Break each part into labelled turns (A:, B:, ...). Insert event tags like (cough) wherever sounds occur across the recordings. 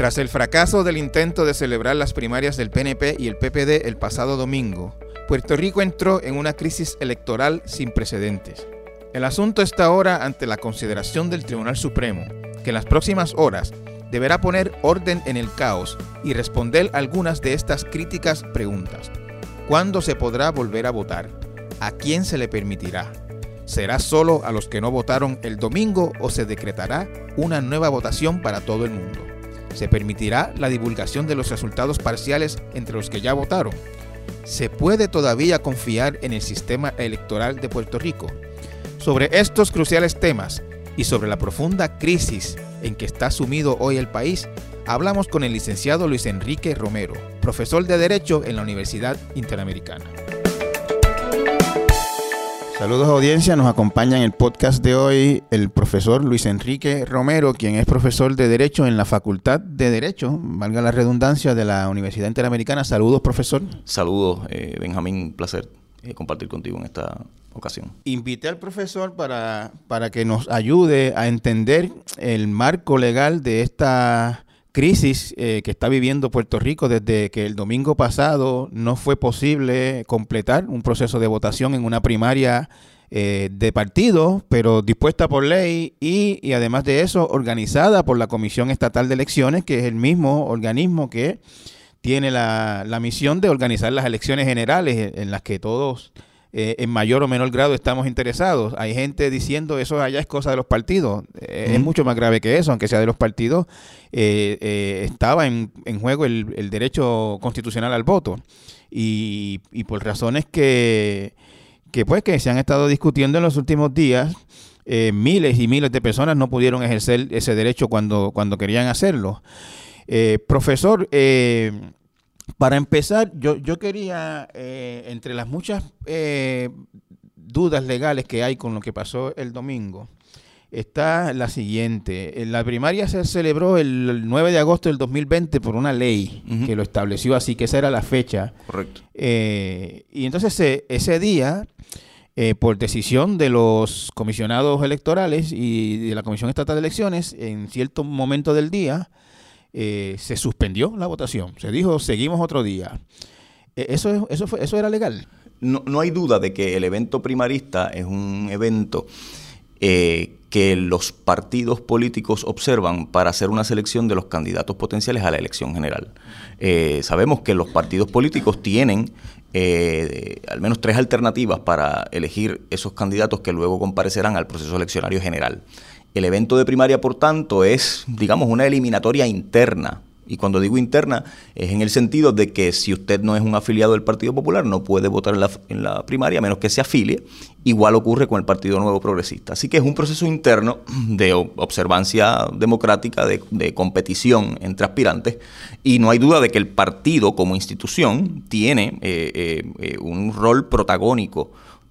A: Tras el fracaso del intento de celebrar las primarias del PNP y el PPD el pasado domingo, Puerto Rico entró en una crisis electoral sin precedentes. El asunto está ahora ante la consideración del Tribunal Supremo, que en las próximas horas deberá poner orden en el caos y responder algunas de estas críticas preguntas. ¿Cuándo se podrá volver a votar? ¿A quién se le permitirá? ¿Será solo a los que no votaron el domingo o se decretará una nueva votación para todo el mundo? ¿Se permitirá la divulgación de los resultados parciales entre los que ya votaron? ¿Se puede todavía confiar en el sistema electoral de Puerto Rico? Sobre estos cruciales temas y sobre la profunda crisis en que está sumido hoy el país, hablamos con el licenciado Luis Enrique Romero, profesor de Derecho en la Universidad Interamericana. Saludos audiencia, nos acompaña en el podcast de hoy el profesor Luis Enrique Romero, quien es profesor de Derecho en la Facultad de Derecho, valga la redundancia, de la Universidad Interamericana. Saludos, profesor.
B: Saludos, eh, Benjamín, placer eh, compartir contigo en esta ocasión.
A: Invité al profesor para, para que nos ayude a entender el marco legal de esta crisis eh, que está viviendo Puerto Rico desde que el domingo pasado no fue posible completar un proceso de votación en una primaria eh, de partido, pero dispuesta por ley y, y, además de eso organizada por la Comisión Estatal de Elecciones, que es el mismo organismo que tiene la, la misión de organizar las elecciones generales en las que todos eh, en mayor o menor grado estamos interesados. Hay gente diciendo eso allá es cosa de los partidos. Eh, es mucho más grave que eso, aunque sea de los partidos. Eh, estaba en, juego el, derecho constitucional al voto. Y, y por razones que, que, pues, que se han estado discutiendo en los últimos días, miles y miles de personas no pudieron ejercer ese derecho cuando, cuando querían hacerlo. profesor, para empezar, yo, yo quería, eh, entre las muchas eh, dudas legales que hay con lo que pasó el domingo, está la siguiente. La primaria se celebró el 9 de agosto del 2020 por una ley que lo estableció así, que esa era la fecha.
B: Correcto.
A: Eh, y entonces ese día, por decisión de los comisionados electorales y de la Comisión Estatal de Elecciones, en cierto momento del día, eh, se suspendió la votación. Se dijo, seguimos otro día. Eh, ¿Eso, eso, fue, ¿Eso era legal?
B: No, no, hay duda de que el evento primarista es un evento eh, que los partidos políticos observan para hacer una selección de los candidatos potenciales a la elección general. sabemos que los partidos políticos tienen al menos tres alternativas para elegir esos candidatos que luego comparecerán al proceso eleccionario general. El evento de primaria, por tanto, es, digamos, una eliminatoria interna. Y cuando digo interna, es en el sentido de que si usted no es un afiliado del Partido Popular, no puede votar en la, primaria, a menos que se afilie. Igual ocurre con el Partido Nuevo Progresista. Así que es un proceso interno de observancia democrática, de, competición entre aspirantes. Y no hay duda de que el partido como institución tiene eh, eh, eh, un rol protagónico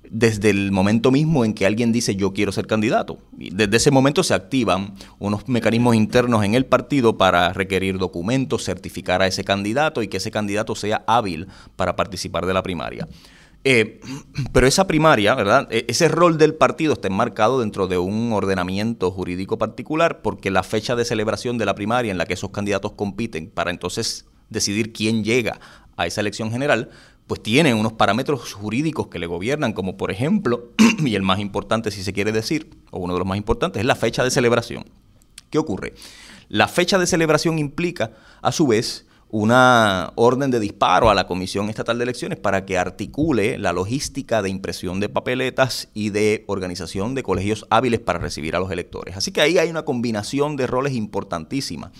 B: desde el momento mismo en que alguien dice yo quiero ser candidato. desde ese momento se activan unos mecanismos internos en el partido para requerir documentos, certificar a ese candidato y que ese candidato sea hábil para participar de la primaria. Eh, (clears throat) pero esa primaria, ¿verdad? E, ese rol del partido está enmarcado dentro de un ordenamiento jurídico particular porque la fecha de celebración de la primaria en la que esos candidatos compiten para entonces decidir quién llega a esa elección general, pues tiene unos parámetros jurídicos que le gobiernan, como por ejemplo, (clears throat) y el más importante si se quiere decir, o uno de los más importantes, es la fecha de celebración. ¿Qué ocurre? La fecha de celebración implica, a su vez, una orden de disparo a la Comisión Estatal de Elecciones para que articule la logística de impresión de papeletas y de organización de colegios hábiles para recibir a los electores. Así que ahí hay una combinación de roles importantísima.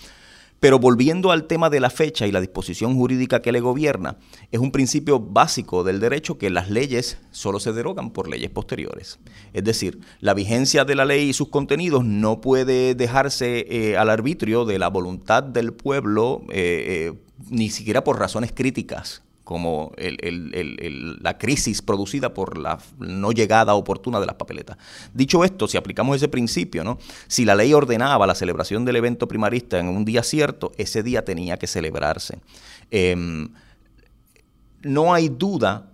B: Pero volviendo al tema de la fecha y la disposición jurídica que le gobierna, es un principio básico del derecho que las leyes solo se derogan por leyes posteriores. Es decir, la vigencia de la ley y sus contenidos no puede dejarse eh, al arbitrio de la voluntad del pueblo, eh, eh, ni siquiera por razones críticas como la crisis producida por la no llegada oportuna de las papeletas. Dicho esto, si aplicamos ese principio, ¿no? si la ley ordenaba la celebración del evento primarista en un día cierto, ese día tenía que celebrarse. Em, no hay duda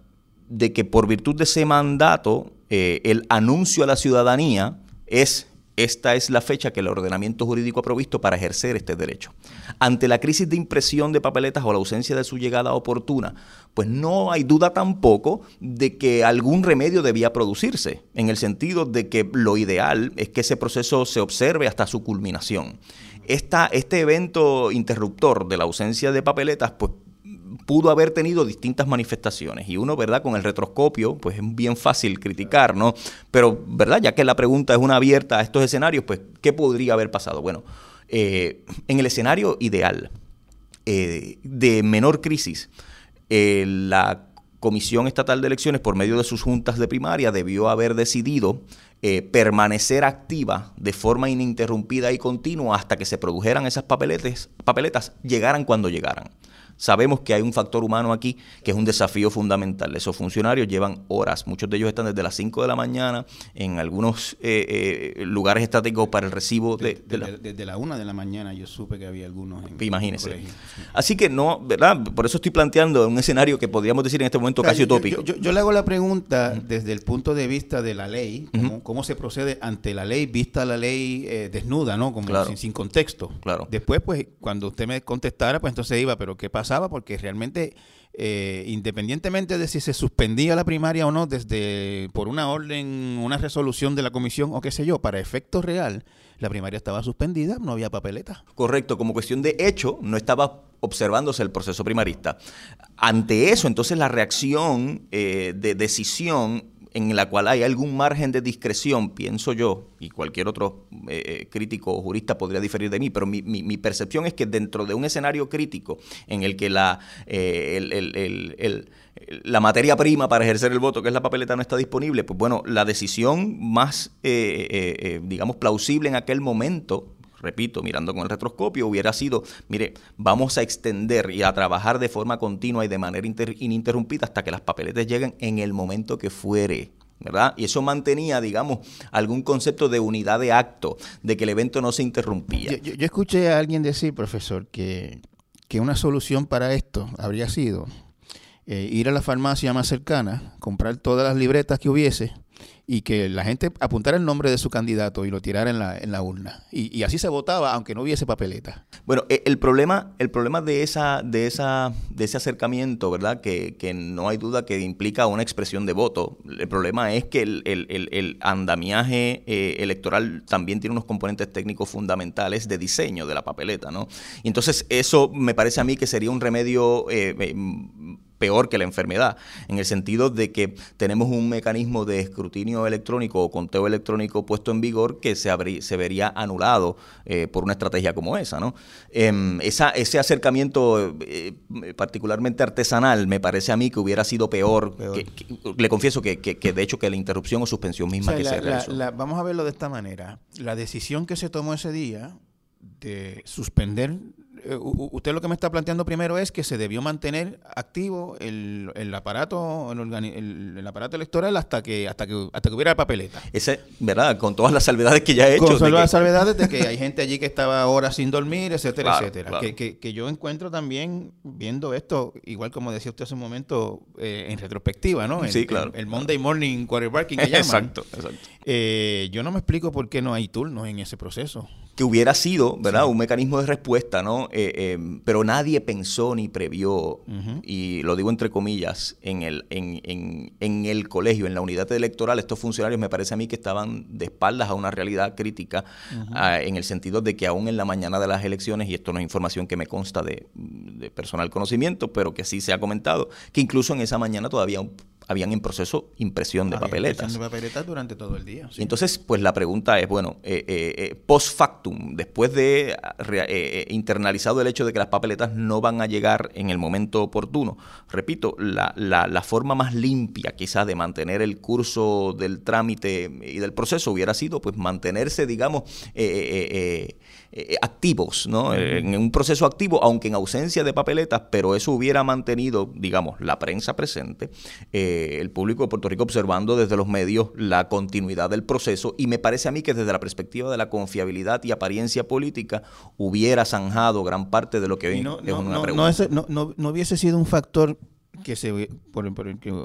B: de que por virtud de ese mandato, eh, el anuncio a la ciudadanía es esta es la fecha que el ordenamiento jurídico ha provisto para ejercer este derecho. Ante la crisis de impresión de papeletas o la ausencia de su llegada oportuna, pues no hay duda tampoco de que algún remedio debía producirse, en el sentido de que lo ideal es que ese proceso se observe hasta su culminación. este evento interruptor de la ausencia de papeletas, pues pudo haber tenido distintas manifestaciones y uno, ¿verdad? Con el retroscopio, pues es bien fácil criticar, ¿no? Pero, ¿verdad? Ya que la pregunta es una abierta a estos escenarios, pues, ¿qué podría haber pasado? Bueno, eh, en el escenario ideal eh, de menor crisis, eh, la Comisión Estatal de Elecciones, por medio de sus juntas de primaria, debió haber decidido permanecer activa de forma ininterrumpida y continua hasta que se produjeran esas papeletas llegaran cuando llegaran. Sabemos que hay un factor humano aquí que es un desafío fundamental. Esos funcionarios llevan horas, muchos de ellos están desde las 5 de la mañana en algunos eh, eh, lugares estratégicos para el recibo de...
A: desde, la, 1 de la mañana yo supe que había algunos en
B: Imagínese. Así que no, ¿verdad? Por eso estoy planteando un escenario que podríamos decir en este momento casi utópico.
A: Yo, le hago la pregunta desde el punto de vista de la ley, cómo, se procede ante la ley, vista la ley eh, desnuda, ¿no? Como sin, contexto.
B: Claro.
A: Después, pues, cuando usted me contestara, pues entonces iba, pero ¿qué pasa? Porque realmente, eh, independientemente de si se suspendía la primaria o no, desde por una orden, una resolución de la comisión o qué sé yo, para efecto real, la primaria estaba suspendida, no había papeleta.
B: Correcto, como cuestión de hecho, no estaba observándose el proceso primarista. Ante eso, entonces la reacción eh, de decisión en la cual hay algún margen de discreción, pienso yo, y cualquier otro eh, eh, crítico o jurista podría diferir de mí, pero mi, mi, percepción es que dentro de un escenario crítico en el que la, eh, la materia prima para ejercer el voto, que es la papeleta, no está disponible, pues bueno, la decisión más, digamos, plausible en aquel momento repito, mirando con el retroscopio, hubiera sido, mire, vamos a extender y a trabajar de forma continua y de manera ininterrumpida hasta que las papeletas lleguen en el momento que fuere. ¿verdad? Y eso mantenía, digamos, algún concepto de unidad de acto, de que el evento no se interrumpía.
A: Yo, escuché a alguien decir, profesor, que, que una solución para esto habría sido eh, ir a la farmacia más cercana, comprar todas las libretas que hubiese y que la gente apuntara el nombre de su candidato y lo tirara en la, en la urna. Y, así se votaba, aunque no hubiese papeleta.
B: Bueno, e, el problema, el problema de esa, de esa, de ese acercamiento, ¿verdad? Que, que no hay duda que implica una expresión de voto. El problema es que el, el, el, andamiaje eh, electoral también tiene unos componentes técnicos fundamentales de diseño de la papeleta, ¿no? Y entonces eso me parece a mí que sería un remedio eh, eh, peor que la enfermedad, en el sentido de que tenemos un mecanismo de escrutinio electrónico o conteo electrónico puesto en vigor que se, se vería anulado eh, por una estrategia como esa. ¿no? Em, esa ese acercamiento eh, particularmente artesanal me parece a mí que hubiera sido peor. le confieso que, de hecho que la interrupción o suspensión misma que se realizó.
A: vamos a verlo de esta manera. La decisión que se tomó ese día de suspender usted lo que me está planteando primero es que se debió mantener activo el, el aparato el, el, aparato electoral hasta que hasta que hasta que hubiera papeleta.
B: Ese, ¿verdad? Con todas las salvedades que ya he hecho.
A: Con todas las salvedades de que hay gente allí que estaba horas sin dormir, etcétera, etcétera. Que, que, que, yo encuentro también viendo esto, igual como decía usted hace un momento, eh, en retrospectiva, ¿no?
B: sí, claro.
A: El, Monday Morning Quarterbacking que (laughs) llaman.
B: exacto, exacto.
A: Eh, yo no me explico por qué no hay turnos en ese proceso
B: que hubiera sido, ¿verdad? Un mecanismo de respuesta, ¿no? Eh, eh, pero nadie pensó ni previó, y lo digo entre comillas, en el, en, en, en, el colegio, en la unidad electoral, estos funcionarios me parece a mí que estaban de espaldas a una realidad crítica, en el sentido de que aún en la mañana de las elecciones, y esto no es información que me consta de, de personal conocimiento, pero que sí se ha comentado, que incluso en esa mañana todavía un habían en proceso impresión de papeletas.
A: Impresión de papeletas durante todo el día.
B: entonces, pues la pregunta es, bueno, eh, eh, eh, post factum, después de internalizado el hecho de que las papeletas no van a llegar en el momento oportuno, repito, la, la, la forma más limpia quizás de mantener el curso del trámite y del proceso hubiera sido pues mantenerse, digamos, activos, ¿no? En un proceso activo, aunque en ausencia de papeletas, pero eso hubiera mantenido, digamos, la prensa presente. Eh, el público de Puerto Rico observando desde los medios la continuidad del proceso y me parece a mí que desde la perspectiva de la confiabilidad y apariencia política hubiera zanjado gran parte de lo que
A: no, es una pregunta. No, no, hubiese sido un factor que se por,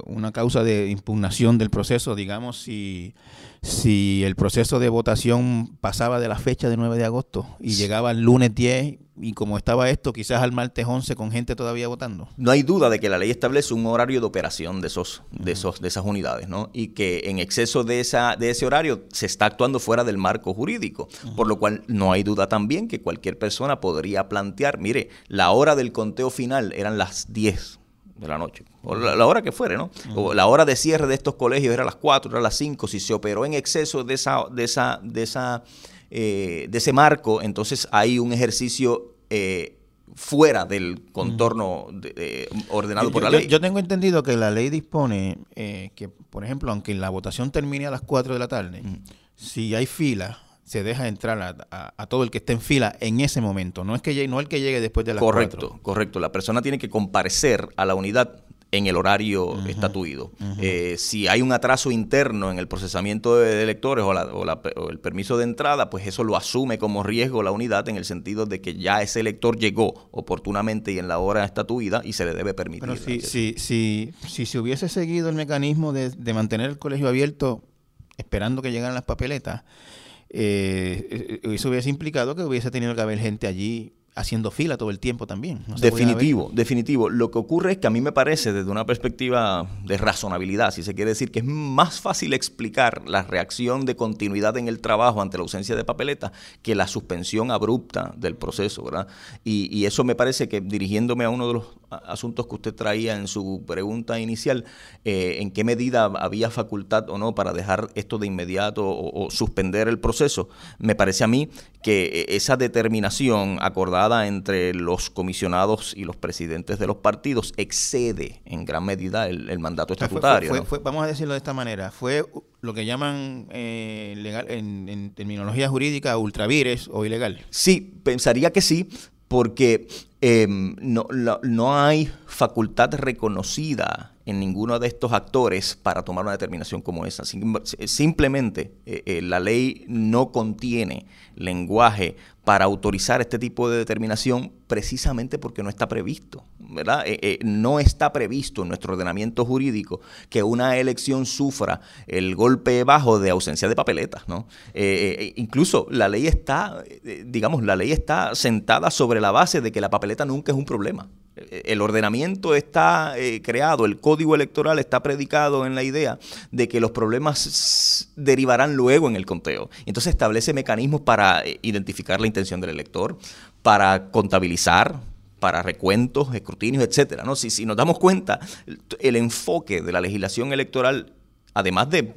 A: una causa de impugnación del proceso, digamos, si, si el proceso de votación pasaba de la fecha de 9 de agosto y llegaba el lunes 10 y como estaba esto, quizás al martes 11 con gente todavía votando.
B: No hay duda de que la ley establece un horario de operación de esos de esos de esas unidades, ¿no? Y que en exceso de esa de ese horario se está actuando fuera del marco jurídico, por lo cual no hay duda también que cualquier persona podría plantear, mire, la hora del conteo final eran las 10 de la noche, o la, hora que fuere, ¿no? O la hora de cierre de estos colegios era las 4, era las 5, si se operó en exceso de esa, de esa, de esa, eh, de ese marco, entonces hay un ejercicio eh, fuera del contorno ordenado por la ley.
A: Yo, tengo entendido que la ley dispone eh, que, por ejemplo, aunque la votación termine a las 4 de la tarde, si hay fila se deja entrar a, todo el que esté en fila en ese momento. No es que llegue, no el que llegue después de las
B: Correcto, correcto. La persona tiene que comparecer a la unidad en el horario estatuido. Eh, si hay un atraso interno en el procesamiento de electores o, o, el permiso de entrada, pues eso lo asume como riesgo la unidad en el sentido de que ya ese elector llegó oportunamente y en la hora estatuida y se le debe permitir.
A: Pero si, si, si, si, se hubiese seguido el mecanismo de, de mantener el colegio abierto esperando que llegaran las papeletas, eh, eh, eso hubiese implicado que hubiese tenido que haber gente allí haciendo fila todo el tiempo también.
B: definitivo, definitivo. Lo que ocurre es que a mí me parece, desde una perspectiva de razonabilidad, si se quiere decir, que es más fácil explicar la reacción de continuidad en el trabajo ante la ausencia de papeleta que la suspensión abrupta del proceso, ¿verdad? Y, eso me parece que, dirigiéndome a uno de los asuntos que usted traía en su pregunta inicial, eh, en qué medida había facultad o no para dejar esto de inmediato o suspender el proceso, me parece a mí que esa determinación acordada entre los comisionados y los presidentes de los partidos excede en gran medida el, mandato estatutario.
A: vamos a decirlo de esta manera, fue lo que llaman eh, legal, en, terminología jurídica ultravires o ilegal.
B: Sí, pensaría que sí, porque em, no, no hay facultad reconocida en ninguno de estos actores para tomar una determinación como esa. Simplemente eh, eh, la ley no contiene lenguaje para autorizar este tipo de determinación precisamente porque no está previsto, ¿verdad? Eh, no está previsto en nuestro ordenamiento jurídico que una elección sufra el golpe bajo de ausencia de papeletas, ¿no? incluso la ley está, digamos, la ley está sentada sobre la base de que la papeleta nunca es un problema el ordenamiento está eh, creado, el código electoral está predicado en la idea de que los problemas derivarán luego en el conteo. Entonces establece mecanismos para eh, identificar la intención del elector, para contabilizar, para recuentos, escrutinios, etcétera. ¿no? Si, si nos damos cuenta, el enfoque de la legislación electoral, además de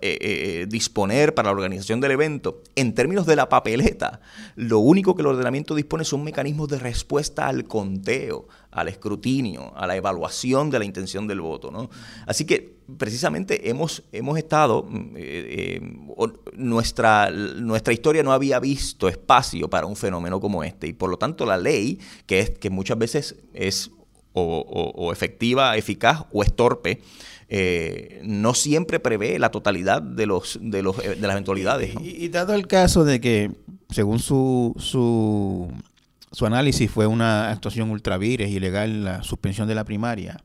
B: eh, eh, disponer para la organización del evento, en términos de la papeleta, lo único que el ordenamiento dispone son mecanismos de respuesta al conteo, al escrutinio, a la evaluación de la intención del voto. ¿no? Así que precisamente hemos, hemos estado, mm, eh, nuestra, nuestra historia no había visto espacio para un fenómeno como este y por lo tanto la ley, que, es, que muchas veces es o efectiva, eficaz o es torpe, eh, no siempre prevé la totalidad de, los, de, los, de las eventualidades.
A: Y, dado el caso de que, según su, su, su análisis, fue una actuación ultravires, ilegal, la suspensión de la primaria,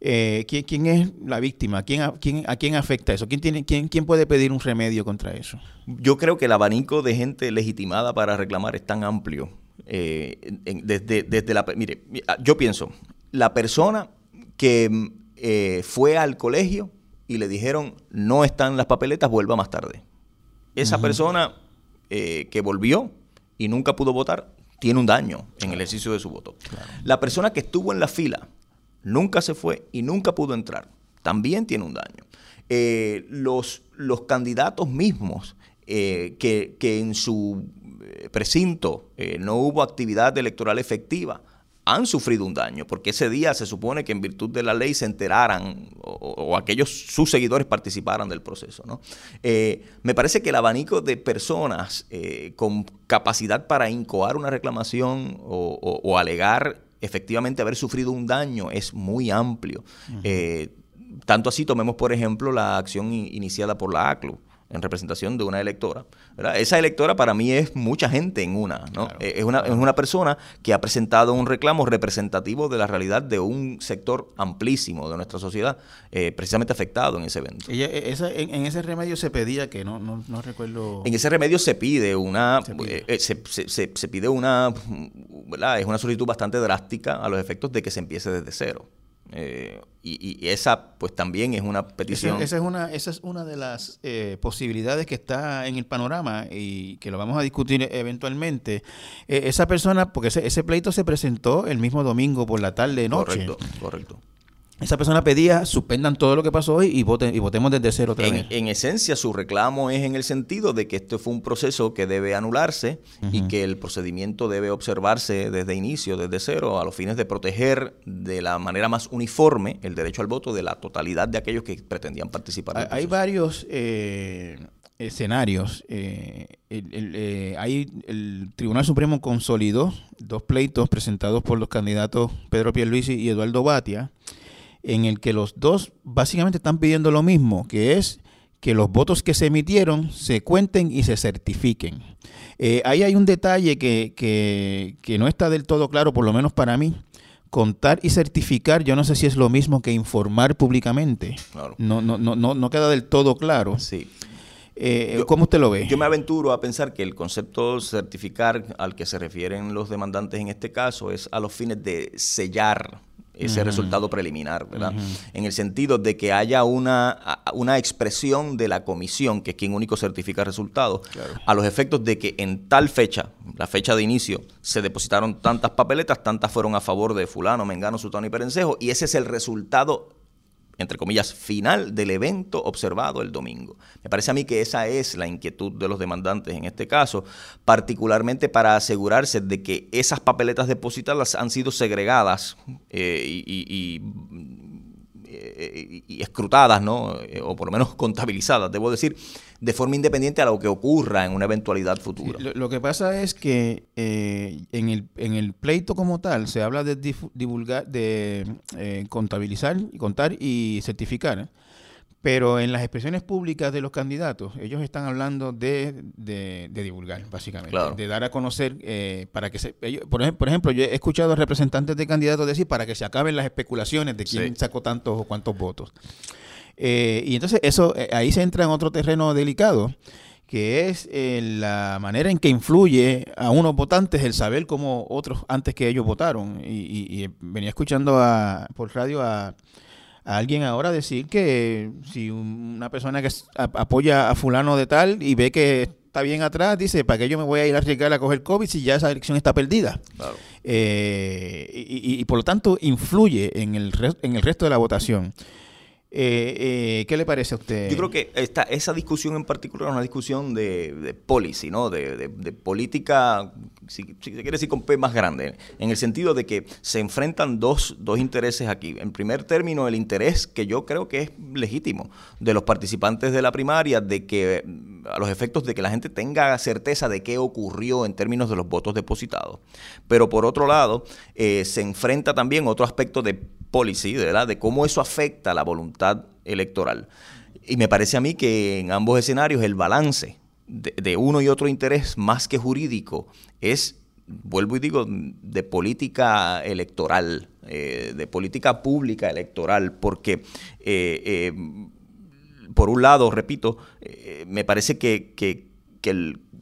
A: eh, ¿quién, es la víctima? ¿Quién, a, quién, ¿A quién afecta eso? ¿Quién, tiene, quién, ¿Quién puede pedir un remedio contra eso?
B: Yo creo que el abanico de gente legitimada para reclamar es tan amplio. Eh, desde, desde la... Mire, yo pienso, la persona que eh, fue al colegio y le dijeron, no están las papeletas, vuelva más tarde. Esa persona eh, que volvió y nunca pudo votar, tiene un daño en el ejercicio de su voto. La persona que estuvo en la fila, nunca se fue y nunca pudo entrar, también tiene un daño. Eh, los, los candidatos mismos que, que, en su precinto no hubo actividad electoral efectiva, han sufrido un daño, porque ese día se supone que en virtud de la ley se enteraran o, aquellos sus seguidores participaran del proceso. ¿no? Eh, me parece que el abanico de personas eh, con capacidad para incoar una reclamación o, alegar efectivamente haber sufrido un daño es muy amplio. Eh, tanto así tomemos, por ejemplo, la acción iniciada por la ACLU en representación de una electora. Esa electora para mí es mucha gente en una, ¿no? Eh, es, una, es una persona que ha presentado un reclamo representativo de la realidad de un sector amplísimo de nuestra sociedad, eh, precisamente afectado en ese evento.
A: E, en, ese remedio se pedía que no, no, no recuerdo.
B: En ese remedio se pide una, se pide, eh, se, se, se pide una, ¿verdad? Es una solicitud bastante drástica a los efectos de que se empiece desde cero. Eh, y, esa pues también es una petición.
A: Esa, es, una, esa es una de las eh, posibilidades que está en el panorama y que lo vamos a discutir eventualmente. Eh, esa persona, porque ese, ese, pleito se presentó el mismo domingo por la tarde noche.
B: Correcto, correcto
A: esa persona pedía suspendan todo lo que pasó hoy y, voten, y votemos desde cero otra
B: en,
A: vez.
B: En esencia, su reclamo es en el sentido de que este fue un proceso que debe anularse y que el procedimiento debe observarse desde inicio, desde cero, a los fines de proteger de la manera más uniforme el derecho al voto de la totalidad de aquellos que pretendían participar.
A: Hay, varios eh, escenarios. Eh, el, eh, el Tribunal Supremo consolidó dos pleitos presentados por los candidatos Pedro Pierluisi y Eduardo Batia en el que los dos básicamente están pidiendo lo mismo, que es que los votos que se emitieron se cuenten y se certifiquen. Eh, ahí hay un detalle que, que, no está del todo claro, por lo menos para mí. Contar y certificar, yo no sé si es lo mismo que informar públicamente. No, no, no, no, no queda del todo claro.
B: Sí.
A: Eh, ¿Cómo usted lo ve?
B: Yo me aventuro a pensar que el concepto certificar al que se refieren los demandantes en este caso es a los fines de sellar ese resultado preliminar, ¿verdad? En el sentido de que haya una, una expresión de la comisión, que es quien único certifica resultados, a los efectos de que en tal fecha, la fecha de inicio, se depositaron tantas papeletas, tantas fueron a favor de fulano, mengano, sutano y perencejo, y ese es el resultado entre comillas, final del evento observado el domingo. Me parece a mí que esa es la inquietud de los demandantes en este caso, particularmente para asegurarse de que esas papeletas depositadas han sido segregadas eh, y eh, y escrutadas, ¿no? Eh, o por lo menos (laughs) contabilizadas, debo decir, de forma independiente a lo que ocurra en una eventualidad futura.
A: lo, que pasa es que eh, en, el, en el pleito como tal se habla de divulgar, de contabilizar, contar y certificar. Pero en las expresiones públicas de los candidatos, ellos están hablando de, de, divulgar, básicamente, de dar a conocer eh, para que se... por, ejemplo, por ejemplo, yo he escuchado a representantes de candidatos decir para que se acaben las especulaciones de quién sacó tantos o cuántos votos. Eh, y entonces eso eh, ahí se entra en otro terreno delicado, que es la manera en que influye a unos votantes el saber cómo otros antes que ellos votaron. Y, y venía escuchando a, por radio a alguien ahora decir que si una persona que apoya a fulano de tal y ve que está bien atrás, dice, ¿para qué yo me voy a ir a arriesgar a coger COVID si ya esa elección está perdida? Eh, y, por lo tanto influye en el, en el resto de la votación. Eh, eh, ¿Qué le parece a usted?
B: Yo creo que esta, esa discusión en particular es una discusión de, policy, ¿no? De, política, si, se quiere decir con P más grande, en el sentido de que se enfrentan dos, dos intereses aquí. En primer término, el interés que yo creo que es legítimo de los participantes de la primaria, de que a los efectos de que la gente tenga certeza de qué ocurrió en términos de los votos depositados. Pero por otro lado, eh, se enfrenta también otro aspecto de policy, ¿verdad? De cómo eso afecta la voluntad electoral. Y me parece a mí que en ambos escenarios el balance de, uno y otro interés, más que jurídico, es, vuelvo y digo, de política electoral, eh, de política pública electoral, porque, eh, eh, por un lado, repito, me parece que, que,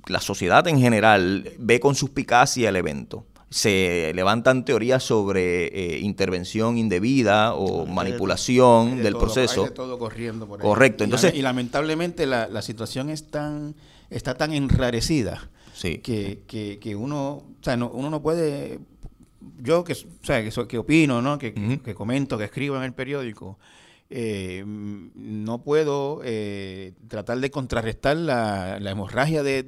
B: la sociedad en general ve con suspicacia el evento se levantan teorías sobre eh, intervención indebida o manipulación del proceso.
A: todo corriendo por
B: Correcto. Entonces,
A: y, lamentablemente la, la, situación es tan, está tan enrarecida
B: sí.
A: que, que, que uno, o sea, no, uno no puede, yo que, o sea, que, que opino, ¿no? que, que comento, que escribo en el periódico, eh, no puedo eh, tratar de contrarrestar la, hemorragia de,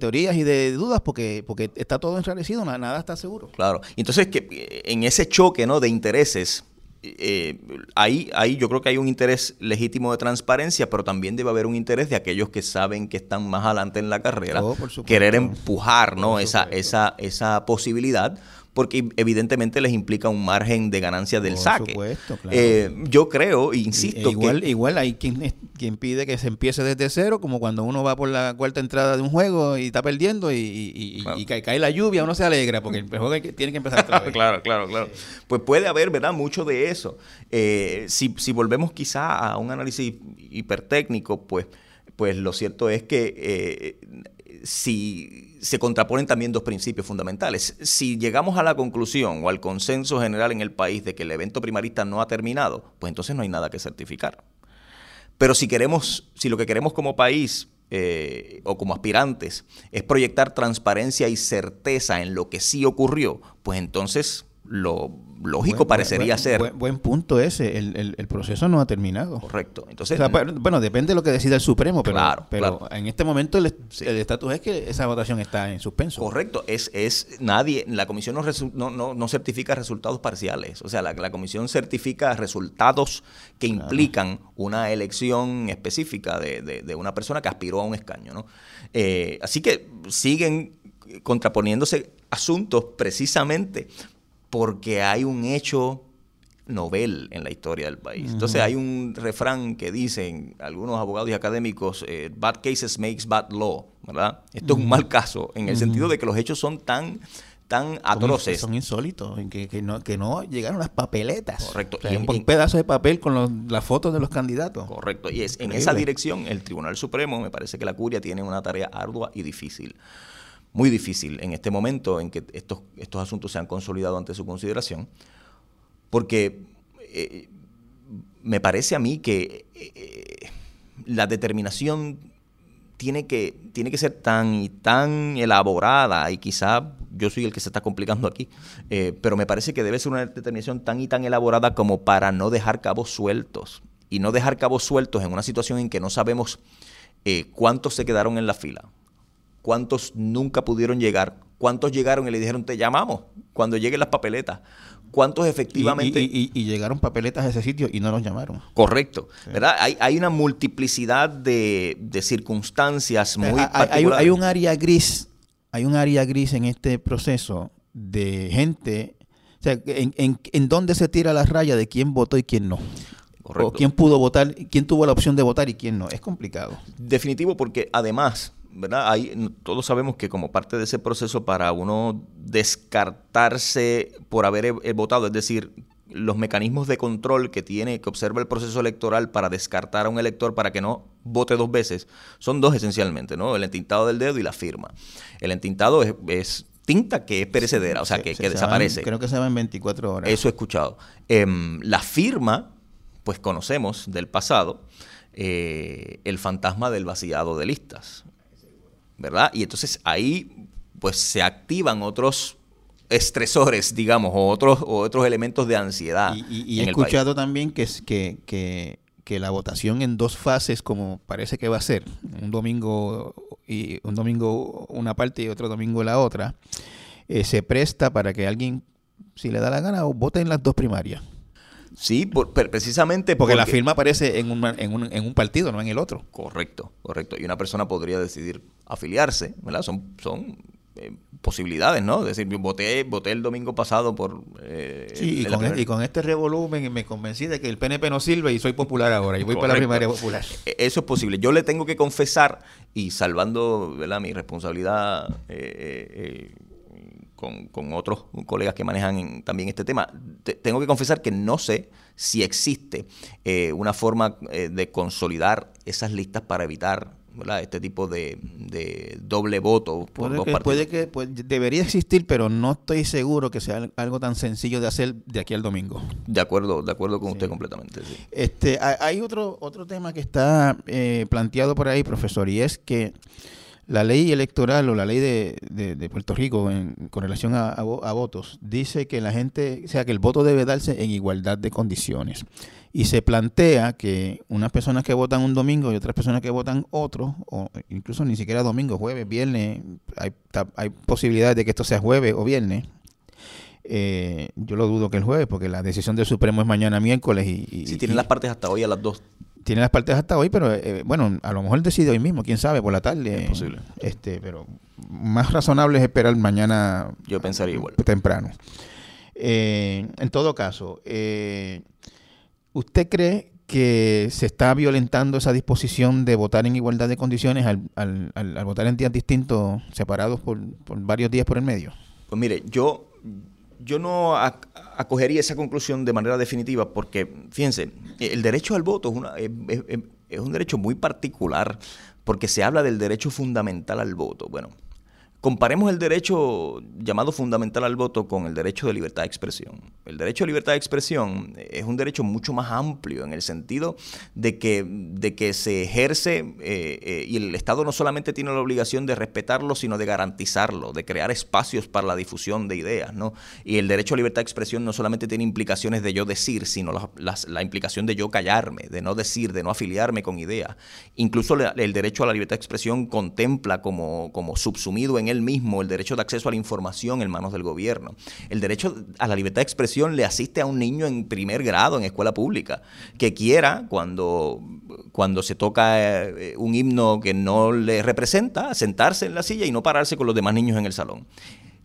A: teorías y de dudas porque, porque está todo enrarecido, nada, está seguro.
B: Claro, entonces que en ese choque ¿no? de intereses, eh, ahí, ahí yo creo que hay un interés legítimo de transparencia, pero también debe haber un interés de aquellos que saben que están más adelante en la carrera,
A: oh,
B: querer empujar ¿no? esa, esa, esa posibilidad porque evidentemente les implica un margen de ganancia del
A: Por
B: saque.
A: supuesto, claro.
B: Eh, yo creo, insisto,
A: E igual,
B: que
A: igual hay quien, quien pide que se empiece desde cero, como cuando uno va por la cuarta entrada de un juego y está perdiendo y, y- y-
B: Claro.
A: y cae, cae la lluvia, uno se alegra porque el juego tiene que empezar otra (laughs) vez.
B: claro, claro, claro. Pues puede haber, ¿verdad? Mucho de eso. Eh, si, si volvemos quizá a un análisis hipertécnico, pues, pues lo cierto es que eh, si se contraponen también dos principios fundamentales. Si llegamos a la conclusión o al consenso general en el país de que el evento primarista no ha terminado, pues entonces no hay nada que certificar. Pero si queremos, si lo que queremos como país eh, o como aspirantes es proyectar transparencia y certeza en lo que sí ocurrió, pues entonces lo lógico
A: Buen-
B: parecería
A: buen-
B: ser
A: Buen, buen punto ese, el, el- el proceso no ha terminado.
B: correcto.
A: O
B: Entonces,
A: sea, bueno, depende de lo que decida el Supremo, pero,
B: Claro,
A: pero
B: claro.
A: en este momento el estatus es que esa votación está en suspenso.
B: Correcto, es, es nadie, la comisión no, resu- no, no- no certifica resultados parciales, o sea, la, la comisión certifica resultados que implican una elección específica de, de- de una persona que aspiró a un escaño, ¿no? Eh, así que siguen contraponiéndose asuntos precisamente porque hay un hecho novel en la historia del país. Entonces hay un refrán que dicen algunos abogados y académicos, eh, bad cases makes bad law, ¿verdad? Esto es un mal caso, en el sentido de que los hechos son tan, tan atroces.
A: Son insólitos, que, que no, que no llegaron las papeletas.
B: Correcto.
A: O sea,
B: Y
A: un,
B: en-
A: pedazo de papel con los- las fotos de los candidatos.
B: Correcto. Y es en esa dirección el Tribunal Supremo, me parece que la curia tiene una tarea ardua y difícil. Muy difícil en este momento en que estos, estos asuntos se han consolidado ante su consideración, porque eh, me parece a mí que eh, la determinación tiene que, tiene que ser tan y tan elaborada y quizá yo soy el que se está complicando aquí, eh, pero me parece que debe ser una determinación tan y tan elaborada como para no dejar cabos sueltos y no dejar cabos sueltos en una situación en que no sabemos cuántos se quedaron en la fila, cuántos nunca pudieron llegar, cuántos llegaron y le dijeron te llamamos cuando lleguen las papeletas, cuántos efectivamente...
A: Y, y- y llegaron papeletas a ese sitio y no los llamaron.
B: Correcto, ¿verdad? Hay, hay una multiplicidad de, de circunstancias muy
A: Hay- hay, hay un área gris, hay un área gris en este proceso de gente, o sea, en, en, en dónde se tira la raya de quién votó y quién no.
B: Correcto.
A: O quién pudo votar, quién tuvo la opción de votar y quién no. Es complicado.
B: Definitivo porque además, ¿verdad? Hay, todos sabemos que como parte de ese proceso para uno descartarse por haber votado, es decir, los mecanismos de control que tiene, que observa el proceso electoral para descartar a un elector para que no vote dos veces, son dos esencialmente, ¿no? El entintado del dedo y la firma. El entintado es, es tinta que es perecedera, o sea,
A: Se-
B: que,
A: se-
B: que
A: se van-
B: desaparece.
A: creo que se va en 24 horas.
B: Eso he escuchado. Em, la firma, pues conocemos del pasado eh, el fantasma del vaciado de listas, ¿verdad? Y entonces ahí, pues se activan otros estresores, digamos, o otros, o otros elementos de ansiedad.
A: Y, y- y he
B: país.
A: escuchado también que, es- que, que, que la votación en dos fases, como parece que va a ser, un domingo y un domingo una parte y otro domingo la otra, eh, se presta para que alguien, si le da la gana, vote en las dos primarias.
B: Sí, por- per- precisamente
A: Porque, la firma aparece en un, en, un, en un partido, no en el otro.
B: Correcto, correcto. Y una persona podría decidir afiliarse, ¿verdad? Son, son eh, posibilidades, ¿no? Es decir, voté, voté el domingo pasado por... eh,
A: Sí, y
B: la
A: con,
B: primera-
A: y con este revolumen me convencí de que el PNP no sirve y soy popular ahora. Y voy para la primaria popular.
B: E- Eso es posible. Yo le tengo que confesar, y salvando ¿verdad? mi responsabilidad eh, eh, con, con otros colegas que manejan en- también este tema, te- tengo que confesar que no sé si existe eh, una forma eh, de consolidar esas listas para evitar ¿verdad? este tipo de, de doble voto por
A: Puede
B: dos
A: que,
B: partidos.
A: puede que pues, debería existir, pero no estoy seguro que sea algo tan sencillo de hacer de aquí al domingo.
B: De acuerdo, de acuerdo con usted completamente. sí.
A: Este, hay hay otro, otro tema que está eh, planteado por ahí, profesor, y es que la ley electoral o la ley de, de- de Puerto Rico en- con relación a, a vo- a votos dice que la gente, o sea, que el voto debe darse en igualdad de condiciones. Y se plantea que unas personas que votan un domingo y otras personas que votan otro, o incluso ni siquiera domingo, jueves, viernes, hay, hay posibilidades de que esto sea jueves o viernes. Eh, yo lo dudo que el jueves, porque la decisión del Supremo es mañana miércoles y, y-
B: Si tienen
A: y-
B: las partes hasta hoy a las dos.
A: Tiene las partes hasta hoy, pero eh, bueno, a lo mejor decide hoy mismo, quién sabe, por la tarde.
B: Es posible.
A: Este, pero más razonable es esperar mañana.
B: Yo pensaría igual.
A: Temprano. Eh, en todo caso, eh, ¿usted cree que se está violentando esa disposición de votar en igualdad de condiciones al, al, al, votar en días distintos, separados por, por varios días por el medio?
B: Pues mire, yo yo no acogería esa conclusión de manera definitiva porque, fíjense, el derecho al voto es, una, es, un derecho muy particular porque se habla del derecho fundamental al voto. Bueno, Comparemos el derecho llamado fundamental al voto con el derecho de libertad de expresión. El derecho de libertad de expresión es un derecho mucho más amplio en el sentido de que, de que se ejerce eh, eh, y el Estado no solamente tiene la obligación de respetarlo, sino de garantizarlo, de crear espacios para la difusión de ideas. ¿no? Y el derecho a libertad de expresión no solamente tiene implicaciones de yo decir, sino la, la, implicación de yo callarme, de no decir, de no afiliarme con ideas. Incluso el derecho a la libertad de expresión contempla como, como subsumido en el mismo el derecho de acceso a la información en manos del gobierno. El derecho a la libertad de expresión le asiste a un niño en primer grado en escuela pública que quiera, cuando, cuando se toca eh, un himno que no le representa, sentarse en la silla y no pararse con los demás niños en el salón.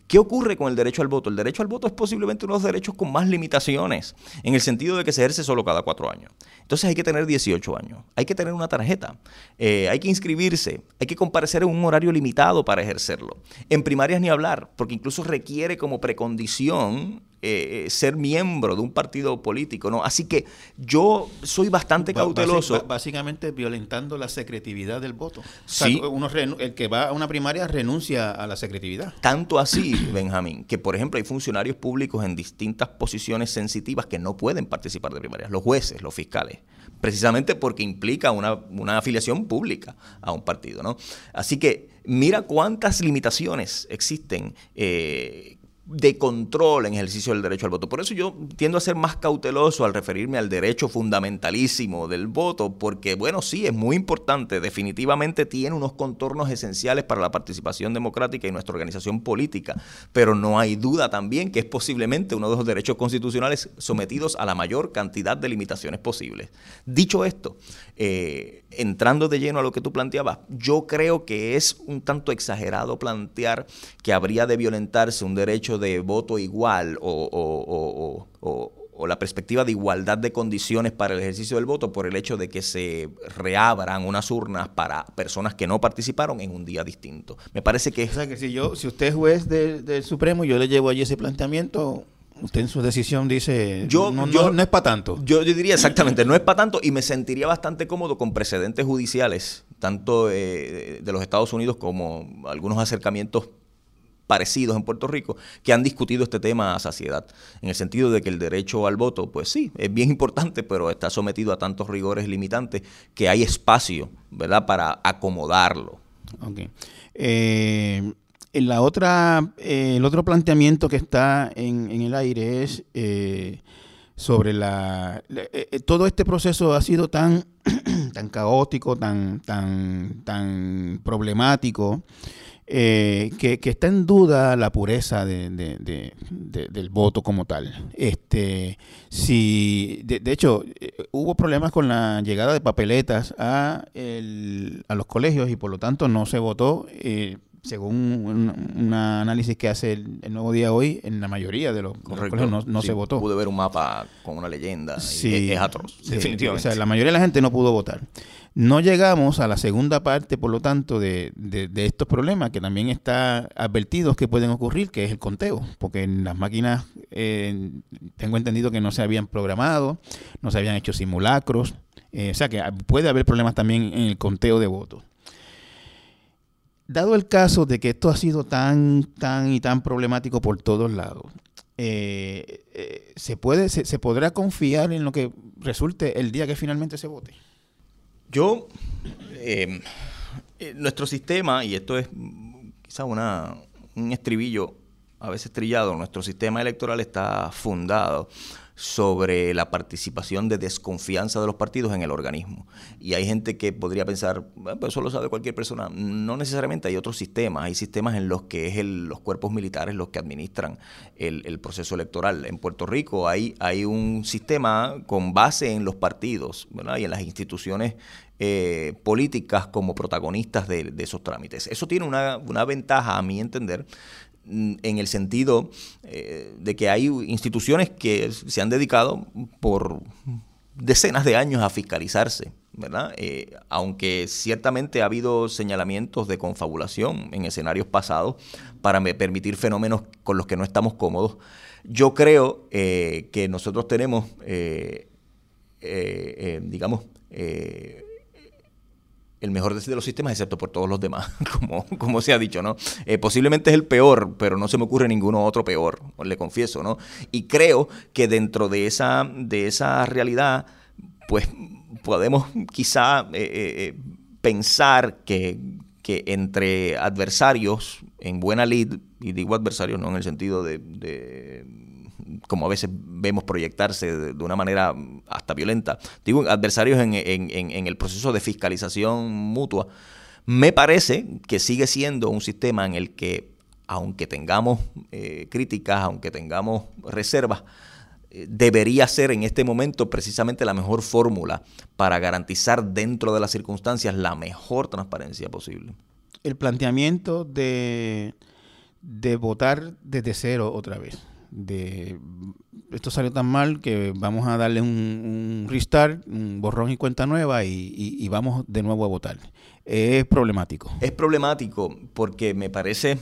B: ¿Qué ocurre con el derecho al voto? El derecho al voto es posiblemente uno de los derechos con más limitaciones, en el sentido de que se ejerce solo cada cuatro años. Entonces hay que tener 18 años, hay que tener una tarjeta, eh, hay que inscribirse, hay que comparecer en un horario limitado para ejercerlo. En primarias ni hablar, porque incluso requiere como precondición eh, eh, ser miembro de un partido político, ¿no? Así que yo soy bastante cauteloso.
A: básicamente violentando la secretividad del voto. sí. uno el que va a una primaria renuncia a la secretividad.
B: Tanto así, (clears throat) Benjamín, que por ejemplo hay funcionarios públicos en distintas posiciones sensitivas que no pueden participar de primarias, los jueces, los fiscales precisamente porque implica una, una, afiliación pública a un partido. ¿no? Así que mira cuántas limitaciones existen eh, de control en ejercicio del derecho al voto. Por eso yo tiendo a ser más cauteloso al referirme al derecho fundamentalísimo del voto, porque bueno, sí, es muy importante, definitivamente tiene unos contornos esenciales para la participación democrática y nuestra organización política, pero no hay duda también que es posiblemente uno de los derechos constitucionales sometidos a la mayor cantidad de limitaciones posibles. Dicho esto, eh, entrando de lleno a lo que tú planteabas, yo creo que es un tanto exagerado plantear que habría de violentarse un derecho de voto igual o, la perspectiva de igualdad de condiciones para el ejercicio del voto por el hecho de que se reabran unas urnas para personas que no participaron en un día distinto. Me parece que...
A: O sea, que si, yo, si usted es juez del Supremo, yo le llevo allí ese planteamiento, Usted en su decisión dice,
B: yo, no, no, es para tanto. Yo, diría exactamente, no es para tanto y me sentiría bastante cómodo con precedentes judiciales, tanto eh, de los Estados Unidos como algunos acercamientos parecidos en Puerto Rico que han discutido este tema a saciedad, en el sentido de que el derecho al voto, pues sí, es bien (laughs) importante, pero está sometido a tantos rigores limitantes que hay espacio, ¿verdad?, para acomodarlo.
A: Ok. Eh, la otra, eh, el otro planteamiento que está en, el aire es eh, sobre la... todo este proceso ha sido tan, (clears throat) tan caótico, tan, tan, tan problemático, eh, que, está en duda la pureza del voto como tal. Este, si, de, hecho, eh, hubo problemas con la llegada de papeletas a, a los colegios y por lo tanto no se votó. Según un, análisis que hace el, Nuevo Día hoy, en la mayoría de los, colegios no, se votó.
B: Pude ver un mapa con una leyenda. Sí, es, atroz, definitivamente.
A: O sea, la mayoría de la gente no pudo votar. No llegamos a la segunda parte, por lo tanto, de, estos problemas que también está advertidos que pueden ocurrir, que es el conteo, porque en las máquinas eh, tengo entendido que no se habían programado, no se habían hecho simulacros, eh, o sea que puede haber problemas también en el conteo de votos. Dado el caso de que esto ha sido tan, tan y tan problemático por todos lados, eh, se puede, se podrá confiar en lo que resulte el día que finalmente se vote.
B: Yo, em, eh, nuestro sistema, y esto es quizá una, un estribillo a veces trillado, nuestro sistema electoral está fundado sobre la participación de desconfianza de los partidos en el organismo. Y hay gente que podría pensar, bueno, pues eso lo sabe cualquier persona. No necesariamente, hay otros sistemas. Hay sistemas en los que es los cuerpos militares los que administran el, proceso electoral. En Puerto Rico hay, hay un sistema con base en los partidos y en las instituciones eh, políticas como protagonistas de, esos trámites. Eso tiene una, ventaja, a mi entender, en el sentido eh, de que hay instituciones que se han dedicado por decenas de años a fiscalizarse, ¿verdad? Eh, aunque ciertamente ha habido señalamientos de confabulación en escenarios pasados para permitir fenómenos con los que no estamos cómodos, yo creo eh, que nosotros tenemos, digamos, el mejor de los sistemas, excepto por todos los demás, (laughs) como, como se ha dicho, ¿no? Eh, posiblemente es el peor, pero no se me ocurre ninguno otro peor, le confieso, ¿no? Y creo que dentro de esa, de esa realidad, pues podemos quizá eh, eh, pensar que, que, entre adversarios en buena lid, y digo adversarios no en el sentido de como a veces vemos proyectarse de, una manera hasta violenta, digo, adversarios en, el proceso de fiscalización mutua, me parece que sigue siendo un sistema en el que, aunque tengamos eh, críticas, aunque tengamos reservas, eh, debería ser en este momento precisamente la mejor fórmula para garantizar dentro de las circunstancias la mejor transparencia posible.
A: El planteamiento de, de votar desde cero otra vez de esto salió tan mal que vamos a darle un, restart, un borrón y cuenta nueva y, vamos de nuevo a votar. Es problemático.
B: Es problemático porque me parece,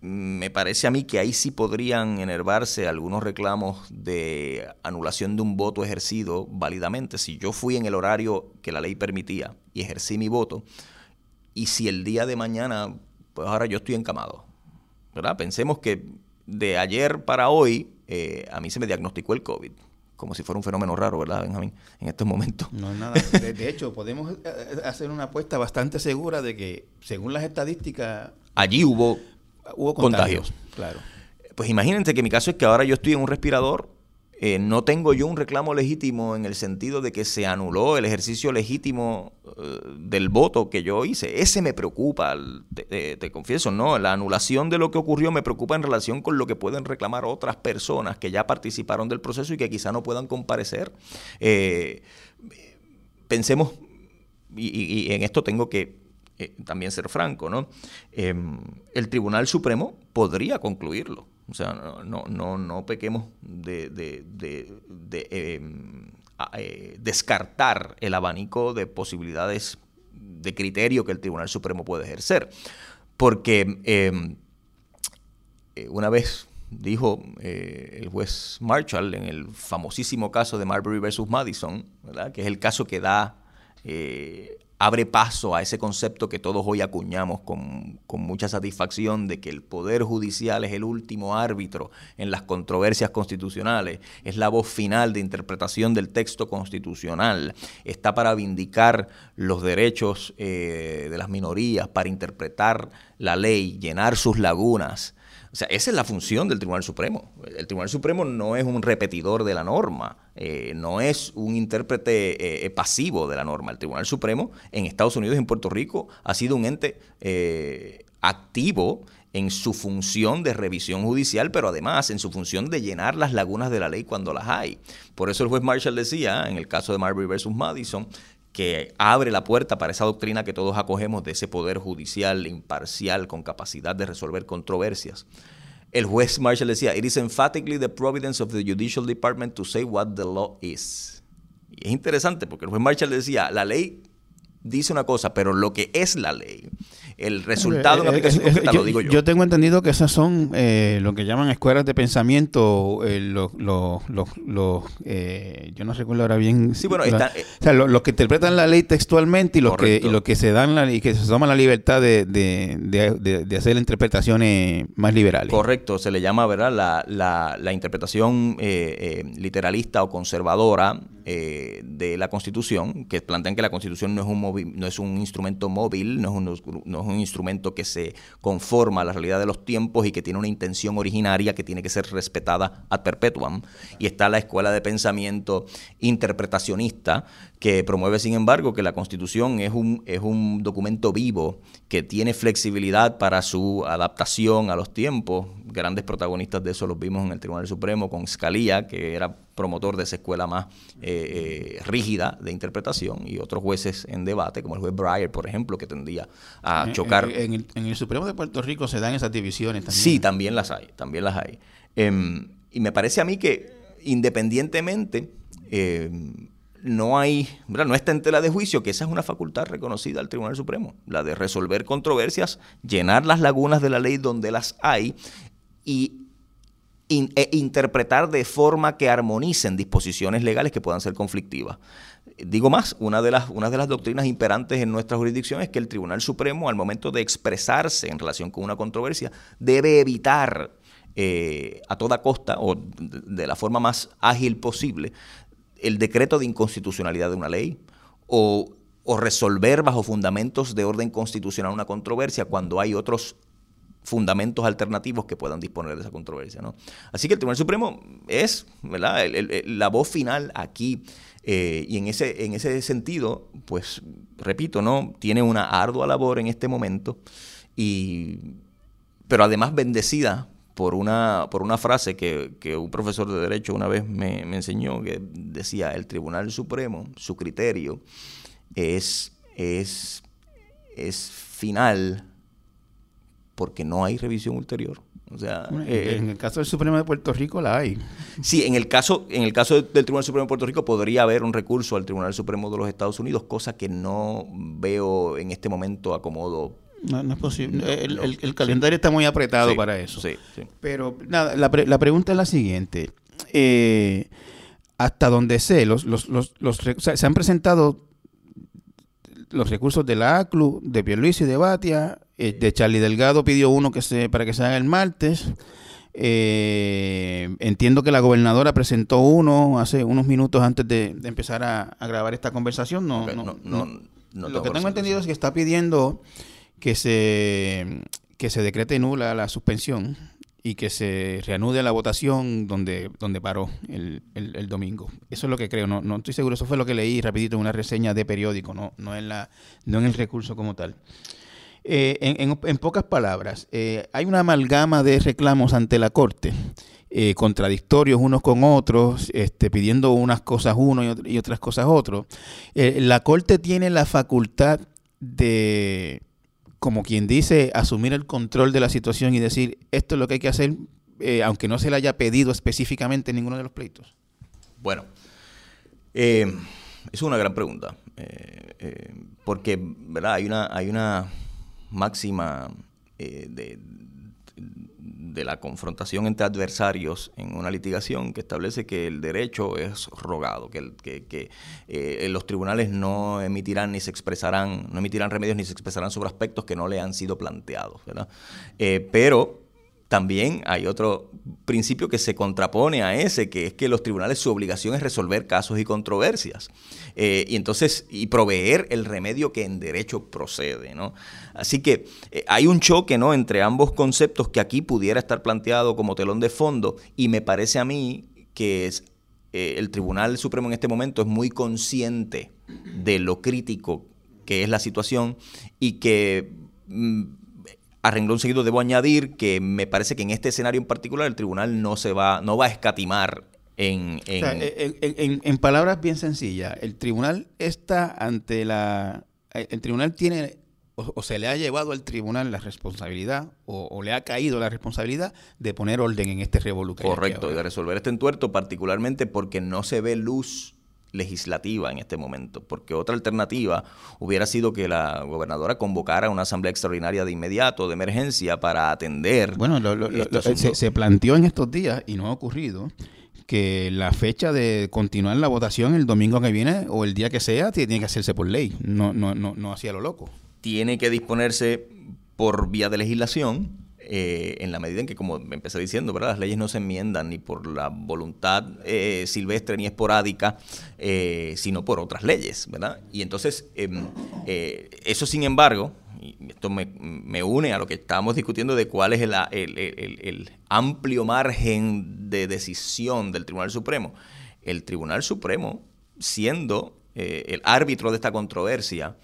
B: me parece a mí que ahí sí podrían enervarse algunos reclamos de anulación de un voto ejercido válidamente. Si yo fui en el horario que la ley permitía y ejercí mi voto, y si el día de mañana, pues ahora yo estoy encamado. ¿verdad? Pensemos que de ayer para hoy, eh, a mí se me diagnosticó el COVID. Como si fuera un fenómeno raro, ¿verdad, Benjamín? En estos momentos.
A: No es nada. De, hecho, podemos eh, eh, hacer una apuesta bastante segura de que, según las estadísticas.
B: Allí hubo, hubo contagios.
A: Claro.
B: Pues imagínense que mi caso es que ahora yo estoy en un respirador eh, no tengo yo un reclamo legítimo en el sentido de que se anuló el ejercicio legítimo eh, del voto que yo hice. Ese me preocupa, te, confieso, ¿no? La anulación de lo que ocurrió me preocupa en relación con lo que pueden reclamar otras personas que ya participaron del proceso y que quizá no puedan comparecer. Eh, pensemos, y, en esto tengo que también ser franco, ¿no? Em, el Tribunal Supremo podría concluirlo. O sea, no, no, no pequemos de, em, eh, descartar el abanico de posibilidades de criterio que el Tribunal Supremo puede ejercer. Porque em, eh, una vez dijo eh, el juez Marshall en el famosísimo caso de Marbury versus Madison, que es el caso que da abre paso a ese concepto que todos hoy acuñamos con, mucha satisfacción de que el Poder Judicial es el último árbitro en las controversias constitucionales, es la voz final de interpretación del texto constitucional, está para vindicar los derechos eh, de las minorías, para interpretar la ley, llenar sus lagunas. O sea, esa es la función del Tribunal Supremo. El Tribunal Supremo no es un repetidor de la norma, eh, no es un intérprete eh, pasivo de la norma. El Tribunal Supremo en Estados Unidos y en Puerto Rico ha sido un ente eh, activo en su función de revisión judicial, pero además en su función de llenar las lagunas de la ley cuando las hay. Por eso el juez Marshall decía, en el caso de Marbury versus Madison, que abre la puerta para esa doctrina que todos acogemos de ese poder judicial imparcial con capacidad de resolver controversias. El juez Marshall decía, It is emphatically the providence of the Judicial Department to say what the law is. Y es interesante porque el juez Marshall decía, la ley dice una cosa, pero lo que es la ley el resultado de una eh, aplicación
A: eh, lo digo yo. Yo tengo entendido que esas son eh, lo que llaman escuelas de pensamiento, los, los, los, yo no recuerdo ahora bien.
B: Sí, bueno, o
A: sea, los, que interpretan la ley textualmente y los que y que se dan la, y que se toman la libertad de, de, de, de, hacer interpretaciones más liberales.
B: Correcto, se le llama, ¿verdad? La, la, la interpretación literalista o conservadora de la Constitución, que plantean que la Constitución no es un no es un instrumento móvil, no es un, no es un instrumento que se conforma a la realidad de los tiempos y que tiene una intención originaria que tiene que ser respetada ad perpetuam. Y está la escuela de pensamiento interpretacionista que promueve, sin embargo, que la Constitución es un, es un documento vivo que tiene flexibilidad para su adaptación a los tiempos. Grandes protagonistas de eso los vimos en el Tribunal Supremo con Scalia, que era promotor de esa escuela más eh, eh, rígida de interpretación, y otros jueces en debate, como el juez Breyer, por ejemplo, que tendía a chocar.
A: En, el, Supremo de Puerto Rico se dan esas divisiones
B: también. Sí, también las hay, también las hay. Em, y me parece a mí que independientemente em, no hay, no está en tela de juicio que esa es una facultad reconocida al Tribunal Supremo, la de resolver controversias, llenar las lagunas de la ley donde las hay y e interpretar de forma que armonicen disposiciones legales que puedan ser conflictivas. Digo más, una de, las, una de las doctrinas imperantes en nuestra jurisdicción es que el Tribunal Supremo, al momento de expresarse en relación con una controversia, debe evitar eh, a toda costa o de la forma más ágil posible el decreto de inconstitucionalidad de una ley o, resolver bajo fundamentos de orden constitucional una controversia cuando hay otros fundamentos alternativos que puedan disponer de esa controversia. ¿no? Así que el Tribunal Supremo es la voz final aquí eh, y en ese, en ese sentido, pues repito, ¿no? tiene una ardua labor en este momento, y, pero además bendecida por una, por una frase que, un profesor de Derecho una vez me, enseñó, que decía, el Tribunal Supremo, su criterio es, es, es final porque no hay revisión ulterior. O sea,
A: eh, en el caso del Supremo de Puerto Rico la hay.
B: Sí, en el caso, en el caso del Tribunal Supremo de Puerto Rico podría haber un recurso al Tribunal Supremo de los Estados Unidos, cosa que no veo en este momento acomodo
A: no, no es posible. el, calendario está muy apretado para eso. Sí, Pero nada, la, la, pregunta es la siguiente. Eh, hasta donde sé, los, los, los, se han presentado los recursos de la ACLU, de Pierluisi y de Batia, eh, de Charlie Delgado pidió uno que se, para que se haga el martes. Eh, entiendo que la gobernadora presentó uno hace unos minutos antes de, empezar a, grabar esta conversación. No, no, no, lo que tengo entendido es que está pidiendo que se, que se decrete nula la suspensión y que se reanude la votación donde, donde paró el, el, domingo. Eso es lo que creo, no, no estoy seguro, eso fue lo que leí rapidito en una reseña de periódico, no, no, en, la, no en el recurso como tal. Eh, en, en, pocas palabras, eh, hay una amalgama de reclamos ante la Corte, eh, contradictorios unos con otros, este, pidiendo unas cosas uno y, y otras cosas otro. la Corte tiene la facultad de como quien dice, asumir el control de la situación y decir, esto es lo que hay que hacer, eh, aunque no se le haya pedido específicamente en ninguno de los pleitos?
B: Bueno, eh, es una gran pregunta, eh, porque ¿verdad? Hay, una, hay una máxima de, de la confrontación entre adversarios en una litigación que establece que el derecho es rogado, que, que, eh, los tribunales no emitirán ni se expresarán, no emitirán remedios ni se expresarán sobre aspectos que no le han sido planteados. Eh, pero también hay otro principio que se contrapone a ese, que es que los tribunales su obligación es resolver casos y controversias. Eh, y entonces, y proveer el remedio que en derecho procede, ¿no? Así que eh, hay un choque, ¿no? Entre ambos conceptos que aquí pudiera estar planteado como telón de fondo, y me parece a mí que es, eh, el Tribunal Supremo en este momento es muy consciente de lo crítico que es la situación y que mm, a renglón seguido debo añadir que me parece que en este escenario en particular el tribunal no se va, no va a escatimar en,
A: en... palabras bien sencillas, el tribunal está ante la... El tribunal tiene, o, se le ha llevado al tribunal la responsabilidad, o, le ha caído la responsabilidad de poner orden en este revolucionario.
B: Correcto, y de resolver este entuerto, particularmente porque no se ve luz legislativa en este momento, porque otra alternativa hubiera sido que la gobernadora convocara una asamblea extraordinaria de inmediato, de emergencia, para atender.
A: Bueno, se, planteó en estos días y no ha ocurrido que la fecha de continuar la votación el domingo que viene o el día que sea tiene que hacerse por ley, no, no, no, no hacia lo loco.
B: Tiene que disponerse por vía de legislación eh, en la medida en que, como empecé diciendo, ¿verdad? las leyes no se enmiendan ni por la voluntad eh, silvestre ni esporádica, eh, sino por otras leyes, ¿verdad? Y entonces, em, eso sin embargo, y esto me, une a lo que estábamos discutiendo de cuál es el, el, amplio margen de decisión del Tribunal Supremo. El Tribunal Supremo, siendo el árbitro de esta controversia,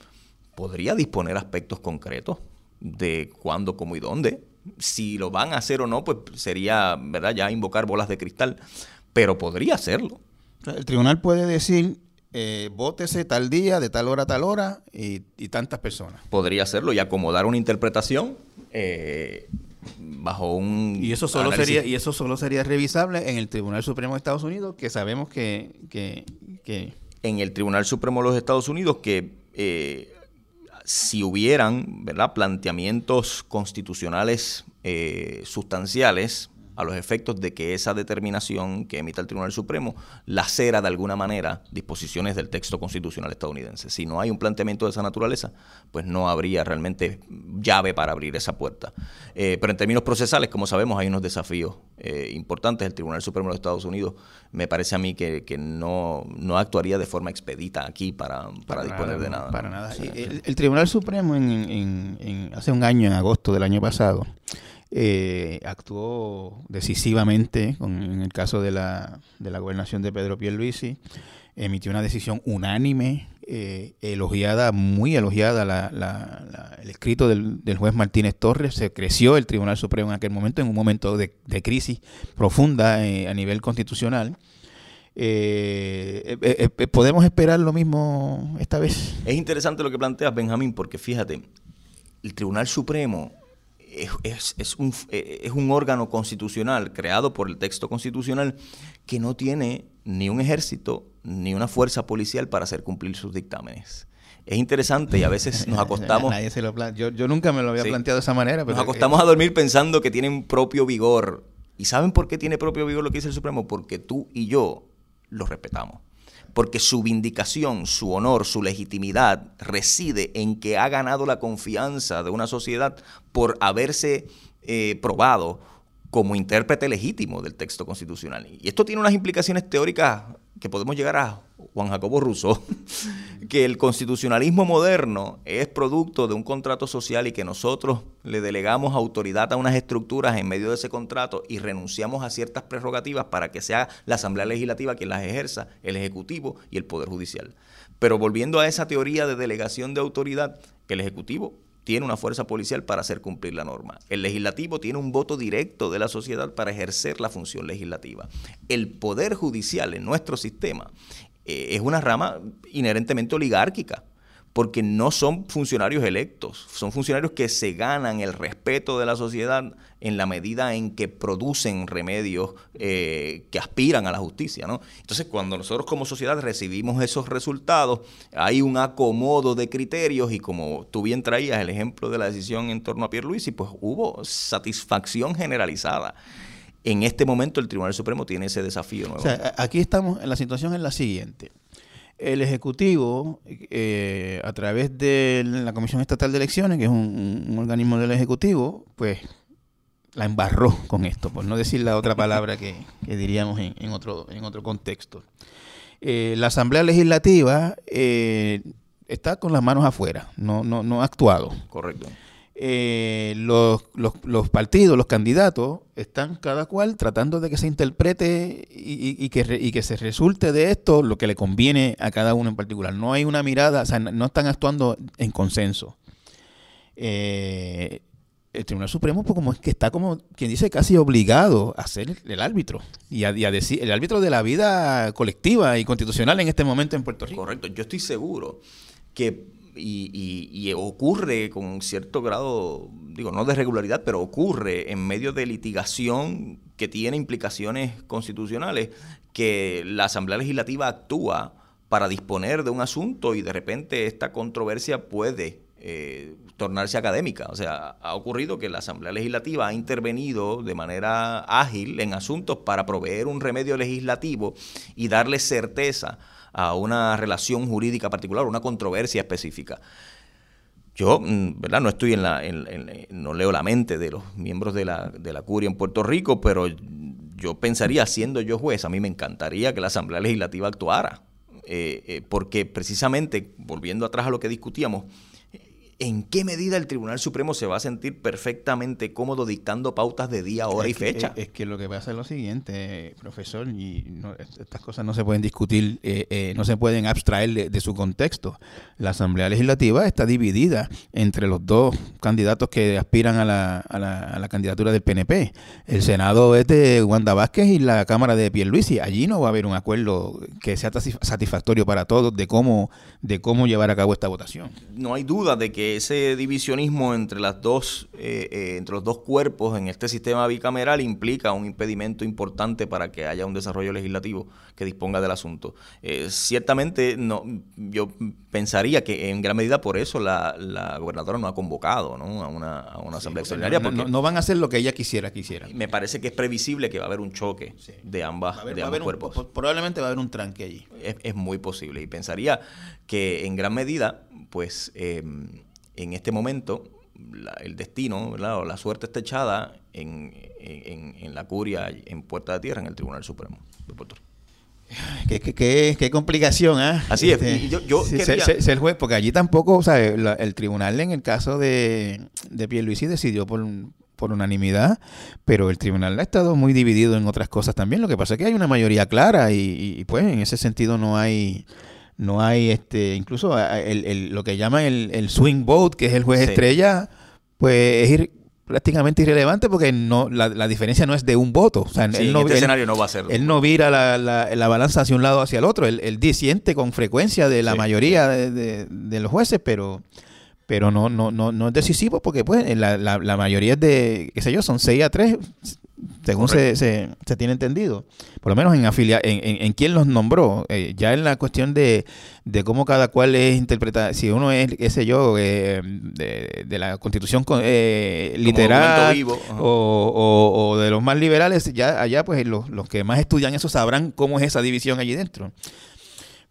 B: podría disponer aspectos concretos de cuándo, cómo y dónde si lo van a hacer o no, pues sería, ¿verdad? Ya invocar bolas de cristal, pero podría hacerlo.
A: El tribunal puede decir, eh, vótese tal día, de tal hora a tal hora, y, tantas personas.
B: Podría hacerlo y acomodar una interpretación eh, bajo un
A: y eso solo sería y eso solo sería revisable en el Tribunal Supremo de Estados Unidos que sabemos que, que,
B: en el Tribunal Supremo de los Estados Unidos que eh, si hubieran ¿verdad? planteamientos constitucionales eh, sustanciales a los efectos de que esa determinación que emita el Tribunal Supremo lacera de alguna manera disposiciones del texto constitucional estadounidense. Si no hay un planteamiento de esa naturaleza, pues no habría realmente llave para abrir esa puerta. Eh, pero en términos procesales, como sabemos, hay unos desafíos eh, importantes. El Tribunal Supremo de los Estados Unidos me parece a mí que, no, actuaría de forma expedita aquí para, disponer de nada.
A: Para nada. el, Tribunal Supremo en, hace un año, en agosto del año pasado, eh, actuó decisivamente en el caso de la, de la gobernación de Pedro Pierluisi, emitió una decisión unánime, eh, elogiada, muy elogiada el escrito del, juez Martínez Torres, se creció el Tribunal Supremo en aquel momento, en un momento de, crisis profunda eh, a nivel constitucional. ¿Podemos esperar lo mismo esta vez?
B: Es interesante lo que planteas, Benjamín, porque fíjate, el Tribunal Supremo es, es, un, eh, es un órgano constitucional creado por el texto constitucional que no tiene ni un ejército ni una fuerza policial para hacer cumplir sus dictámenes. Es interesante y a veces nos (laughs) acostamos...
A: yo, yo, nunca me lo había planteado de esa manera.
B: Pero nos acostamos a dormir pensando que tienen propio vigor. ¿Y saben por qué tiene propio vigor lo que dice el Supremo? Porque tú y yo lo respetamos porque su vindicación, su honor, su legitimidad reside en que ha ganado la confianza de una sociedad por haberse eh, probado como intérprete legítimo del texto constitucional. Y esto tiene unas implicaciones teóricas que podemos llegar a Juan Jacobo Rousseau, (laughs) que el constitucionalismo moderno es producto de un contrato social y que nosotros le delegamos autoridad a unas estructuras en medio de ese contrato y renunciamos a ciertas prerrogativas para que sea la Asamblea Legislativa quien las ejerza, el Ejecutivo y el Poder Judicial. Pero volviendo a esa teoría de delegación de autoridad, el Ejecutivo tiene una fuerza policial para hacer cumplir la norma. El legislativo tiene un voto directo de la sociedad para ejercer la función legislativa. El poder judicial en nuestro sistema eh, es una rama inherentemente oligárquica porque no son funcionarios electos, son funcionarios que se ganan el respeto de la sociedad en la medida en que producen remedios eh, que aspiran a la justicia. ¿no? Entonces, cuando nosotros como sociedad recibimos esos resultados, hay un acomodo de criterios y como tú bien traías el ejemplo de la decisión en torno a Pierluisi, pues hubo satisfacción generalizada. En este momento el Tribunal Supremo tiene ese desafío.
A: O sea, aquí estamos, la situación es la siguiente el Ejecutivo, eh, a través de la Comisión Estatal de Elecciones, que es un, organismo del Ejecutivo, pues la embarró con esto, por no decir la otra palabra que, diríamos en, otro, en otro contexto. Eh, la Asamblea Legislativa eh, está con las manos afuera, no, no, no ha actuado.
B: Correcto.
A: Eh, los, los, partidos, los candidatos, están cada cual tratando de que se interprete y, que, y que se resulte de esto lo que le conviene a cada uno en particular. No hay una mirada, o sea, no están actuando en consenso. Eh, el Tribunal Supremo, pues como es que está como quien dice casi obligado a ser el árbitro y a, decir el árbitro de la vida colectiva y constitucional en este momento en Puerto Rico.
B: Correcto, yo estoy seguro que y, ocurre con cierto grado, digo, no de regularidad, pero ocurre en medio de litigación que tiene implicaciones constitucionales, que la Asamblea Legislativa actúa para disponer de un asunto y de repente esta controversia puede eh, tornarse académica. O sea, ha ocurrido que la Asamblea Legislativa ha intervenido de manera ágil en asuntos para proveer un remedio legislativo y darle certeza a una relación jurídica particular, una controversia específica. yo, mm, ¿verdad? No estoy en la, no leo la mente de los miembros de la, de la curia en Puerto Rico, pero yo pensaría, siendo yo juez, a mí me encantaría que la Asamblea Legislativa actuara, eh, eh, porque precisamente, volviendo atrás a lo que discutíamos, ¿En qué medida el Tribunal Supremo se va a sentir perfectamente cómodo dictando pautas de día, hora y fecha?
A: Es, que lo que pasa es lo siguiente, profesor, y estas cosas no se pueden discutir, eh, eh, no se pueden abstraer de, su contexto. La Asamblea Legislativa está dividida entre los dos candidatos que aspiran a la, a la, a la candidatura del PNP. El Senado es de Wanda Vázquez y la Cámara de Pierluisi. Allí no va a haber un acuerdo que sea satisfactorio para todos de cómo, de cómo llevar a cabo esta votación.
B: No hay duda de que ese divisionismo entre las dos, eh, eh, entre los dos cuerpos en este sistema bicameral implica un impedimento importante para que haya un desarrollo legislativo que disponga del asunto. Eh, ciertamente, no, yo pensaría que en gran medida por eso la, gobernadora no ha convocado ¿no? a una, asamblea extraordinaria.
A: Porque no, van a hacer lo que ella quisiera que
B: Me parece que es previsible que va a haber un choque de ambas, de ambos cuerpos.
A: probablemente va a haber un tranque allí.
B: Es, es, muy posible. Y pensaría que en gran medida, pues en este momento el destino o la suerte está echada en, la curia, en Puerta de Tierra, en el Tribunal Supremo de Puerto Rico.
A: Qué, complicación, ¿ah?
B: Así es. Este, yo,
A: el juez, porque allí tampoco, o sea, el tribunal en el caso de, de Pierluisi decidió por, por unanimidad, pero el tribunal ha estado muy dividido en otras cosas también. Lo que pasa es que hay una mayoría clara y pues en ese sentido no hay no hay, este, incluso el, el, lo que llaman el, el, swing vote, que es el juez estrella, pues es prácticamente irrelevante porque no la, la, diferencia no es de un voto. O sea, él no,
B: este escenario no va a ser.
A: Él no vira la, la, la, balanza hacia un lado o hacia el otro. Él, él disiente con frecuencia de la mayoría de, de, de, los jueces, pero pero no no no no es decisivo porque pues la, la, la mayoría es de, qué sé yo, son 6 a 3 según se, se, tiene entendido, por lo menos en afilia en, en, quién los nombró, eh, ya en la cuestión de, de, cómo cada cual es interpretado, si uno es, qué sé yo, eh, de, la constitución eh, literal o, o, de los más liberales, ya allá pues los, los que más estudian eso sabrán cómo es esa división allí dentro.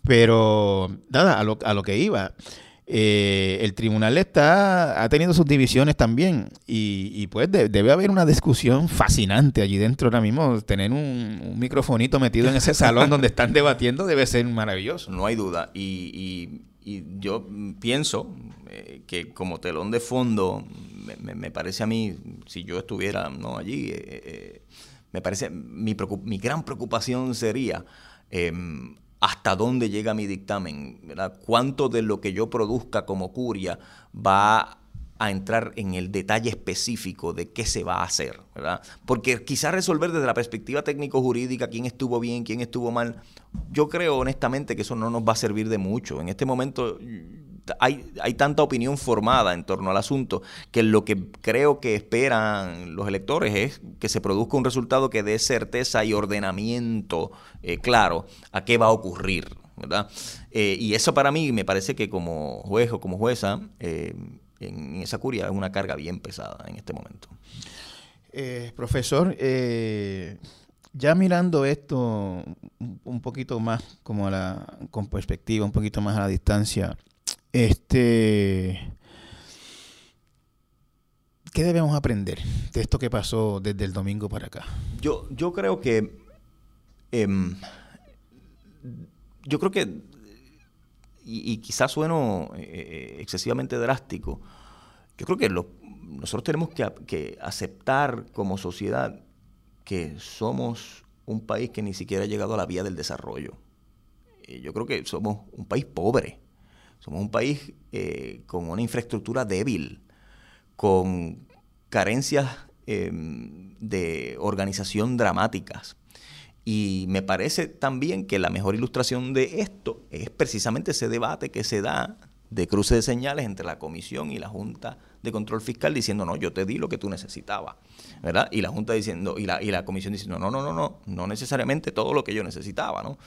A: Pero nada, a lo, a lo que iba. Eh, el tribunal está ha tenido sus divisiones también y, pues debe haber una discusión fascinante allí dentro ahora mismo. Tener un, microfonito metido en ese (laughs) salón donde están debatiendo debe ser maravilloso.
B: No hay duda. Y, yo pienso eh, que como telón de fondo, me, parece a mí, si yo estuviera no allí, eh, me parece, mi, mi gran preocupación sería em, hasta dónde llega mi dictamen, cuánto de lo que yo produzca como curia va a entrar en el detalle específico de qué se va a hacer, ¿verdad? Porque quizás resolver desde la perspectiva técnico-jurídica quién estuvo bien, quién estuvo mal, yo creo honestamente que eso no nos va a servir de mucho. En este momento hay, hay tanta opinión formada en torno al asunto que lo que creo que esperan los electores es que se produzca un resultado que dé certeza y ordenamiento eh, claro a qué va a ocurrir, ¿verdad? Eh, y eso para mí me parece que como juez o como jueza... Eh, en esa curia es una carga bien pesada en este momento.
A: Eh, profesor, ya mirando esto un poquito más como a la, con perspectiva, un poquito más a la distancia, este, ¿qué debemos aprender de esto que pasó desde el domingo para acá?
B: Yo, yo creo que, em, yo creo que y, quizás sueno eh, eh, excesivamente drástico, yo creo que nosotros tenemos que, aceptar como sociedad que somos un país que ni siquiera ha llegado a la vía del desarrollo. yo creo que somos un país pobre, somos un país eh, con una infraestructura débil, con carencias em, de organización dramáticas. Y me parece también que la mejor ilustración de esto es precisamente ese debate que se da de cruce de señales entre la Comisión y la Junta de Control Fiscal diciendo, no, yo te di lo que tú necesitabas, ¿verdad? Y la Junta diciendo, y la, y la Comisión diciendo, no, no, no, no, no necesariamente todo lo que yo necesitaba, ¿no?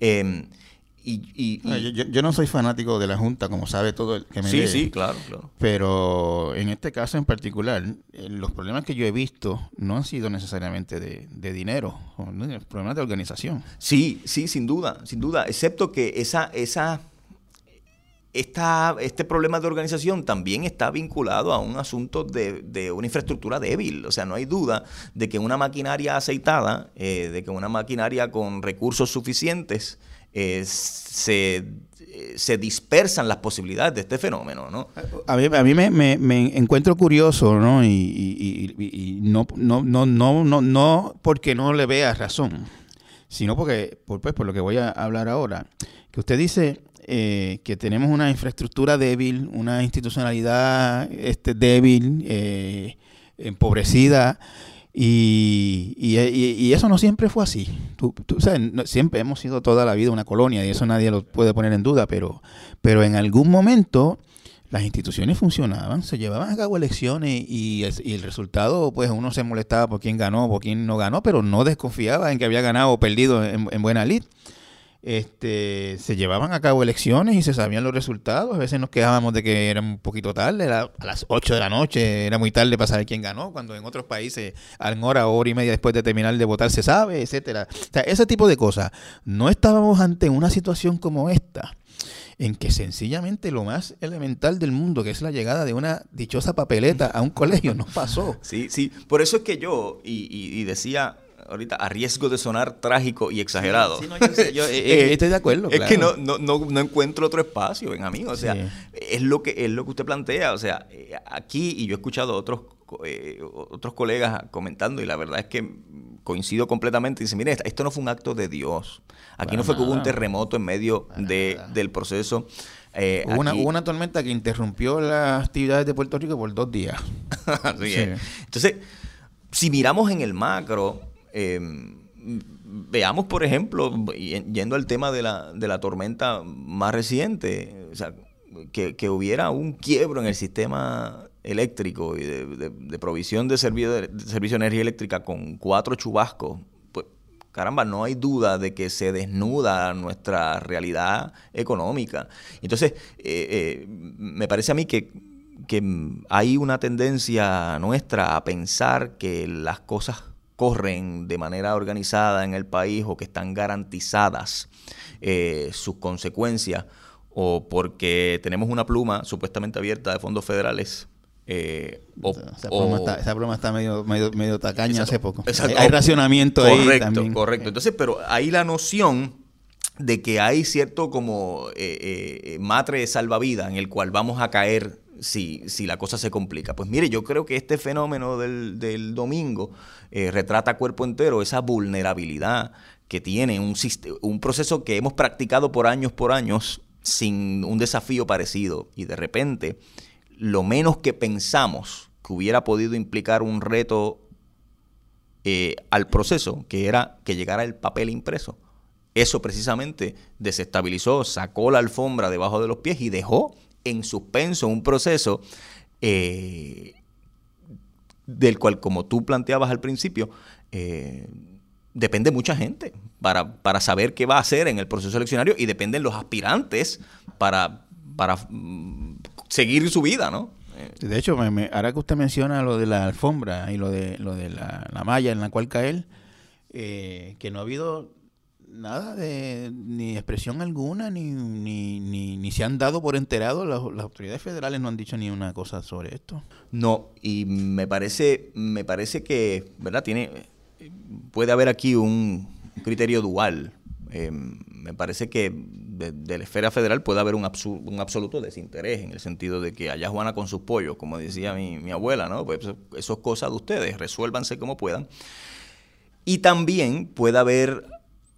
B: Eh, y,
A: yo, no soy fanático de la Junta, como sabe todo el que me
B: Sí, sí, claro, claro.
A: Pero en este caso en particular, eh, los problemas que yo he visto no han sido necesariamente de, dinero, problemas de organización.
B: Sí, sí, sin duda, sin duda. Excepto que esa, esa, este problema de organización también está vinculado a un asunto de, una infraestructura débil. O sea, no hay duda de que una maquinaria aceitada, eh, de que una maquinaria con recursos suficientes, eh, se, se, dispersan las posibilidades de este fenómeno, ¿no?
A: A mí, a mí me, me, encuentro curioso, ¿no? Y, no, no, no, no, no, no porque no le vea razón, sino porque, por, pues, por lo que voy a hablar ahora, que usted dice eh, que tenemos una infraestructura débil, una institucionalidad este, débil, eh, empobrecida, y, y, eso no siempre fue así. Tú, siempre hemos sido toda la vida una colonia y eso nadie lo puede poner en duda, pero, pero en algún momento las instituciones funcionaban, se llevaban a cabo elecciones y, el resultado, pues uno se molestaba por quién ganó, por quién no ganó, pero no desconfiaba en que había ganado o perdido en, en buena lid este, se llevaban a cabo elecciones y se sabían los resultados. A veces nos quejábamos de que era un poquito tarde, era a las 8 de la noche, era muy tarde para saber quién ganó, cuando en otros países a una hora hora y media después de terminar de votar se sabe, etcétera. O sea, ese tipo de cosas. No estábamos ante una situación como esta en que sencillamente lo más elemental del mundo, que es la llegada de una dichosa papeleta a un colegio, no pasó.
B: Sí, sí, por eso es que yo, y decía ahorita a riesgo de sonar trágico y exagerado.
A: yo, (laughs) eh, eh, estoy de acuerdo.
B: Es que no, no, no, encuentro otro espacio, en amigo. O sea, es lo que es lo que usted plantea. O sea, eh, aquí, y yo he escuchado a otros, otros colegas comentando, y la verdad es que coincido completamente. Dice, mire, esto no fue un acto de Dios. Aquí no fue que hubo un terremoto en medio de, del proceso.
A: hubo, una, hubo, una, tormenta que interrumpió las actividades de Puerto Rico por dos días. (laughs)
B: Entonces, si miramos en el macro, Em, veamos, por ejemplo, yendo al tema de la, de la tormenta más reciente, o sea, que, hubiera un quiebro en el sistema eléctrico y de, provisión de servicio, de, servicio de energía eléctrica con cuatro chubascos, pues caramba, no hay duda de que se desnuda nuestra realidad económica. Entonces, eh, eh, me parece a mí que, que hay una tendencia nuestra a pensar que las cosas corren de manera organizada en el país o que están garantizadas eh, sus consecuencias o porque tenemos una pluma supuestamente abierta de fondos federales.
A: Eh, esa, pluma está, medio, medio, tacaña hace poco. Hay, racionamiento ahí también.
B: Correcto. Entonces, pero hay la noción de que hay cierto como eh, matre de salvavidas en el cual vamos a caer si, si la cosa se complica. Pues mire, yo creo que este fenómeno del, del domingo eh, retrata cuerpo entero esa vulnerabilidad que tiene un, un proceso que hemos practicado por años por años sin un desafío parecido y de repente lo menos que pensamos que hubiera podido implicar un reto eh, al proceso, que era que llegara el papel impreso. Eso precisamente desestabilizó, sacó la alfombra debajo de los pies y dejó en suspenso un proceso eh, del cual, como tú planteabas al principio, eh, depende mucha gente para, para, saber qué va a hacer en el proceso eleccionario y dependen los aspirantes para, para mm, seguir su vida, ¿no?
A: De hecho, ahora que usted menciona lo de la alfombra y lo de, lo de la, malla en la cual caer, eh, que no ha habido nada de ni expresión alguna, ni, ni, ni, se han dado por enterado, las, autoridades federales no han dicho ni una cosa sobre esto.
B: No, y me parece, me parece que, ¿verdad? Tiene, puede haber aquí un criterio dual. Eh, me parece que de, la esfera federal puede haber un, un, absoluto desinterés en el sentido de que allá Juana con sus pollos, como decía mi, mi abuela, ¿no? Pues eso es cosa de ustedes, resuélvanse como puedan. Y también puede haber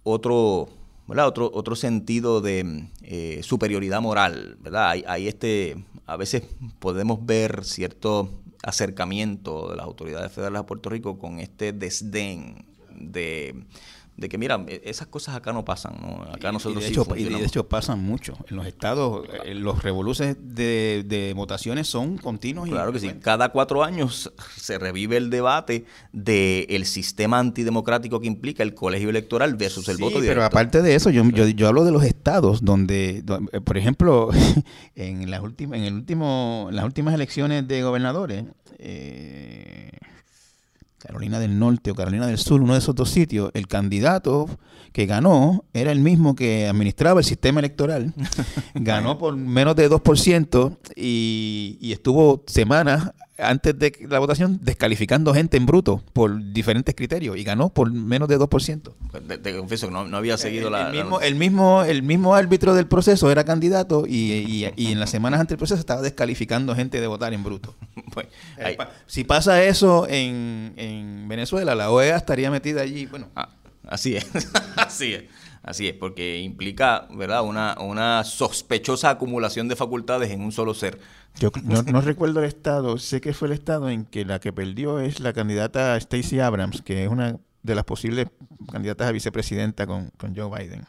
B: otro, Otro, otro sentido de eh, superioridad moral, ¿verdad? Hay, este, a veces podemos ver cierto acercamiento de las autoridades federales a Puerto Rico con este desdén de de que mira, e, esas cosas acá no pasan, ¿no? Acá nosotros
A: y de, hecho, y de hecho pasan mucho. En los estados, eh, los revoluces de, de votaciones son continuos.
B: Claro que sí. Cada cuatro años (laughs) se revive el debate del el sistema antidemocrático que implica el colegio electoral versus el voto directo.
A: Pero aparte de eso, yo, yo, yo, hablo de los estados donde, eh, por ejemplo, (laughs) en las últimas, en el último, las últimas elecciones de gobernadores, eh, Carolina del Norte o Carolina del Sur, uno de esos dos sitios, el candidato que ganó era el mismo que administraba el sistema electoral. (laughs) ganó por menos de 2% y, y estuvo semanas antes de la votación descalificando gente en bruto por diferentes criterios y ganó por menos de 2%.
B: Te, te confieso que no, había seguido
A: el,
B: la,
A: el, mismo, el, mismo, el mismo árbitro del proceso era candidato y, y, y, en las semanas antes del proceso estaba descalificando gente de votar en bruto. (laughs) eh, si pasa eso en, en, Venezuela, la OEA estaría metida allí. Bueno,
B: ah, así es, (laughs) así es. Así es, porque implica, ¿verdad?, una, una sospechosa acumulación de facultades en un solo ser.
A: Yo no, no, recuerdo el estado, sé que fue el estado en que la que perdió es la candidata Stacey Abrams, que es una de las posibles candidatas a vicepresidenta con, con Joe Biden.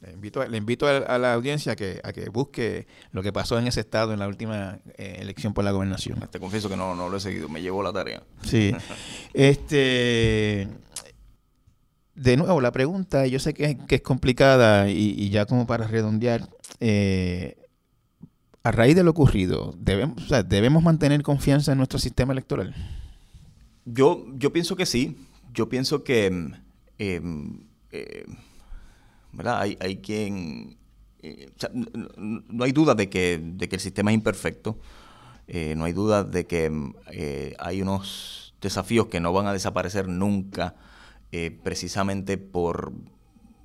A: Le invito, le invito a, a, la audiencia a que, a que busque lo que pasó en ese estado en la última eh, elección por la gobernación.
B: Te confieso que no, no lo he seguido, me llevó la tarea.
A: Sí. (laughs) este de nuevo, la pregunta, yo sé que que es complicada y, ya como para redondear, eh, a raíz de lo ocurrido, ¿debemos, ¿debemos mantener confianza en nuestro sistema electoral?
B: Yo, yo pienso que sí. Yo pienso que eh, eh, ¿verdad? Hay, hay quien... Eh, no, hay duda de que, de que el sistema es imperfecto. no hay duda de que hay unos desafíos que no van a desaparecer nunca eh, precisamente por,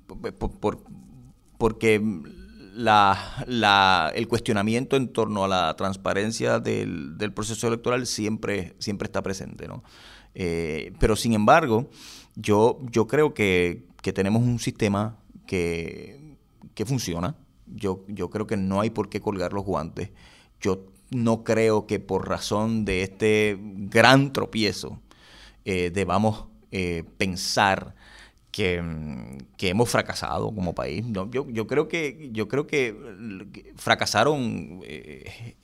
B: por, por porque la, la, el cuestionamiento en torno a la transparencia del, del proceso electoral siempre, siempre está presente. ¿no? Eh, pero sin embargo, yo, yo creo que, que tenemos un sistema que, que funciona. Yo, yo creo que no hay por qué colgar los guantes. Yo no creo que por razón de este gran tropiezo eh, debamos eh, pensar que, que, hemos fracasado como país. No, yo, yo, creo que, yo creo que fracasaron eh,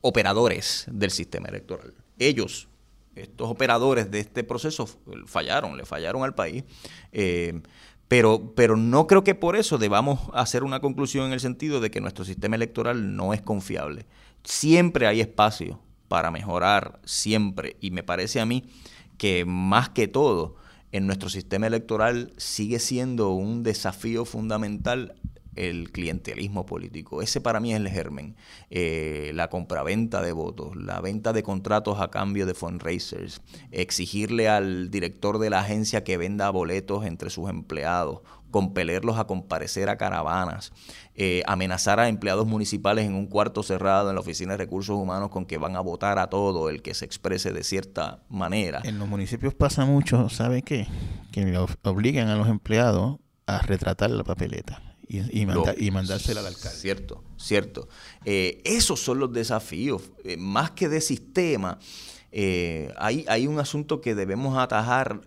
B: operadores del sistema electoral. Ellos, estos operadores de este proceso, fallaron, le fallaron al país. Eh, pero, pero no creo que por eso debamos hacer una conclusión en el sentido de que nuestro sistema electoral no es confiable. Siempre hay espacio para mejorar, siempre. Y me parece a mí que más que todo en nuestro sistema electoral sigue siendo un desafío fundamental el clientelismo político. Ese para mí es el germen. Eh, la compraventa de votos, la venta de contratos a cambio de fundraisers, exigirle al director de la agencia que venda boletos entre sus empleados compelerlos a comparecer a caravanas, eh, amenazar a empleados municipales en un cuarto cerrado en la Oficina de Recursos Humanos con que van a votar a todo el que se exprese de cierta manera.
A: En los municipios pasa mucho, ¿sabe qué? Que obligan a los empleados a retratar la papeleta. Y, y, manda, y, mandársela al alcalde.
B: Cierto, cierto. Eh, esos son los desafíos. Eh, más que de sistema, eh, hay, hay un asunto que debemos atajar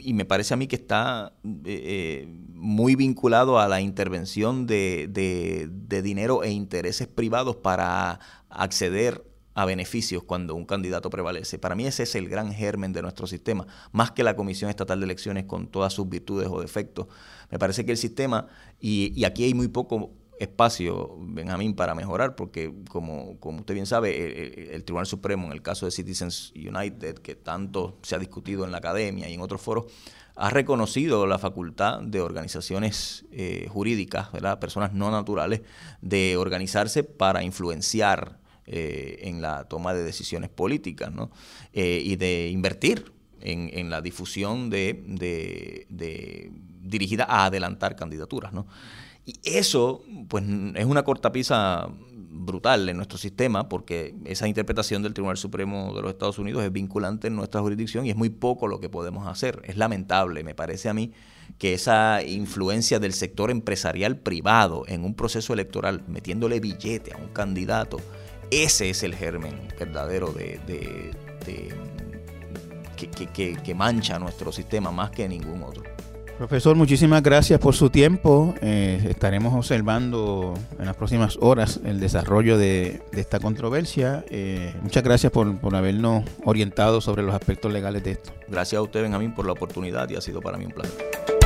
B: y me parece a mí que está eh, muy vinculado a la intervención de, de, de, dinero e intereses privados para acceder a beneficios cuando un candidato prevalece. Para mí ese es el gran germen de nuestro sistema, más que la Comisión Estatal de Elecciones con todas sus virtudes o defectos. Me parece que el sistema, y, aquí hay muy poco espacio, Benjamín, para mejorar, porque como, usted bien sabe, el, Tribunal Supremo, en el caso de Citizens United, que tanto se ha discutido en la academia y en otros foros, ha reconocido la facultad de organizaciones eh, jurídicas, personas no naturales, de organizarse para influenciar eh, en la toma de decisiones políticas ¿no? eh, y de invertir en, en la difusión de, de, dirigida a adelantar candidaturas. ¿no? Y eso, pues, es una cortapisa brutal en nuestro sistema, porque esa interpretación del Tribunal Supremo de los Estados Unidos es vinculante en nuestra jurisdicción y es muy poco lo que podemos hacer. Es lamentable, me parece a mí, que esa influencia del sector empresarial privado en un proceso electoral, metiéndole billete a un candidato, ese es el germen verdadero de, de, de que, que, que mancha nuestro sistema más que ningún otro.
A: Profesor, muchísimas gracias por su tiempo. Eh, estaremos observando en las próximas horas el desarrollo de, de esta controversia. Eh, muchas gracias por, por, habernos orientado sobre los aspectos legales de esto.
B: Gracias a usted, Benjamín, por la oportunidad y ha sido para mí un placer.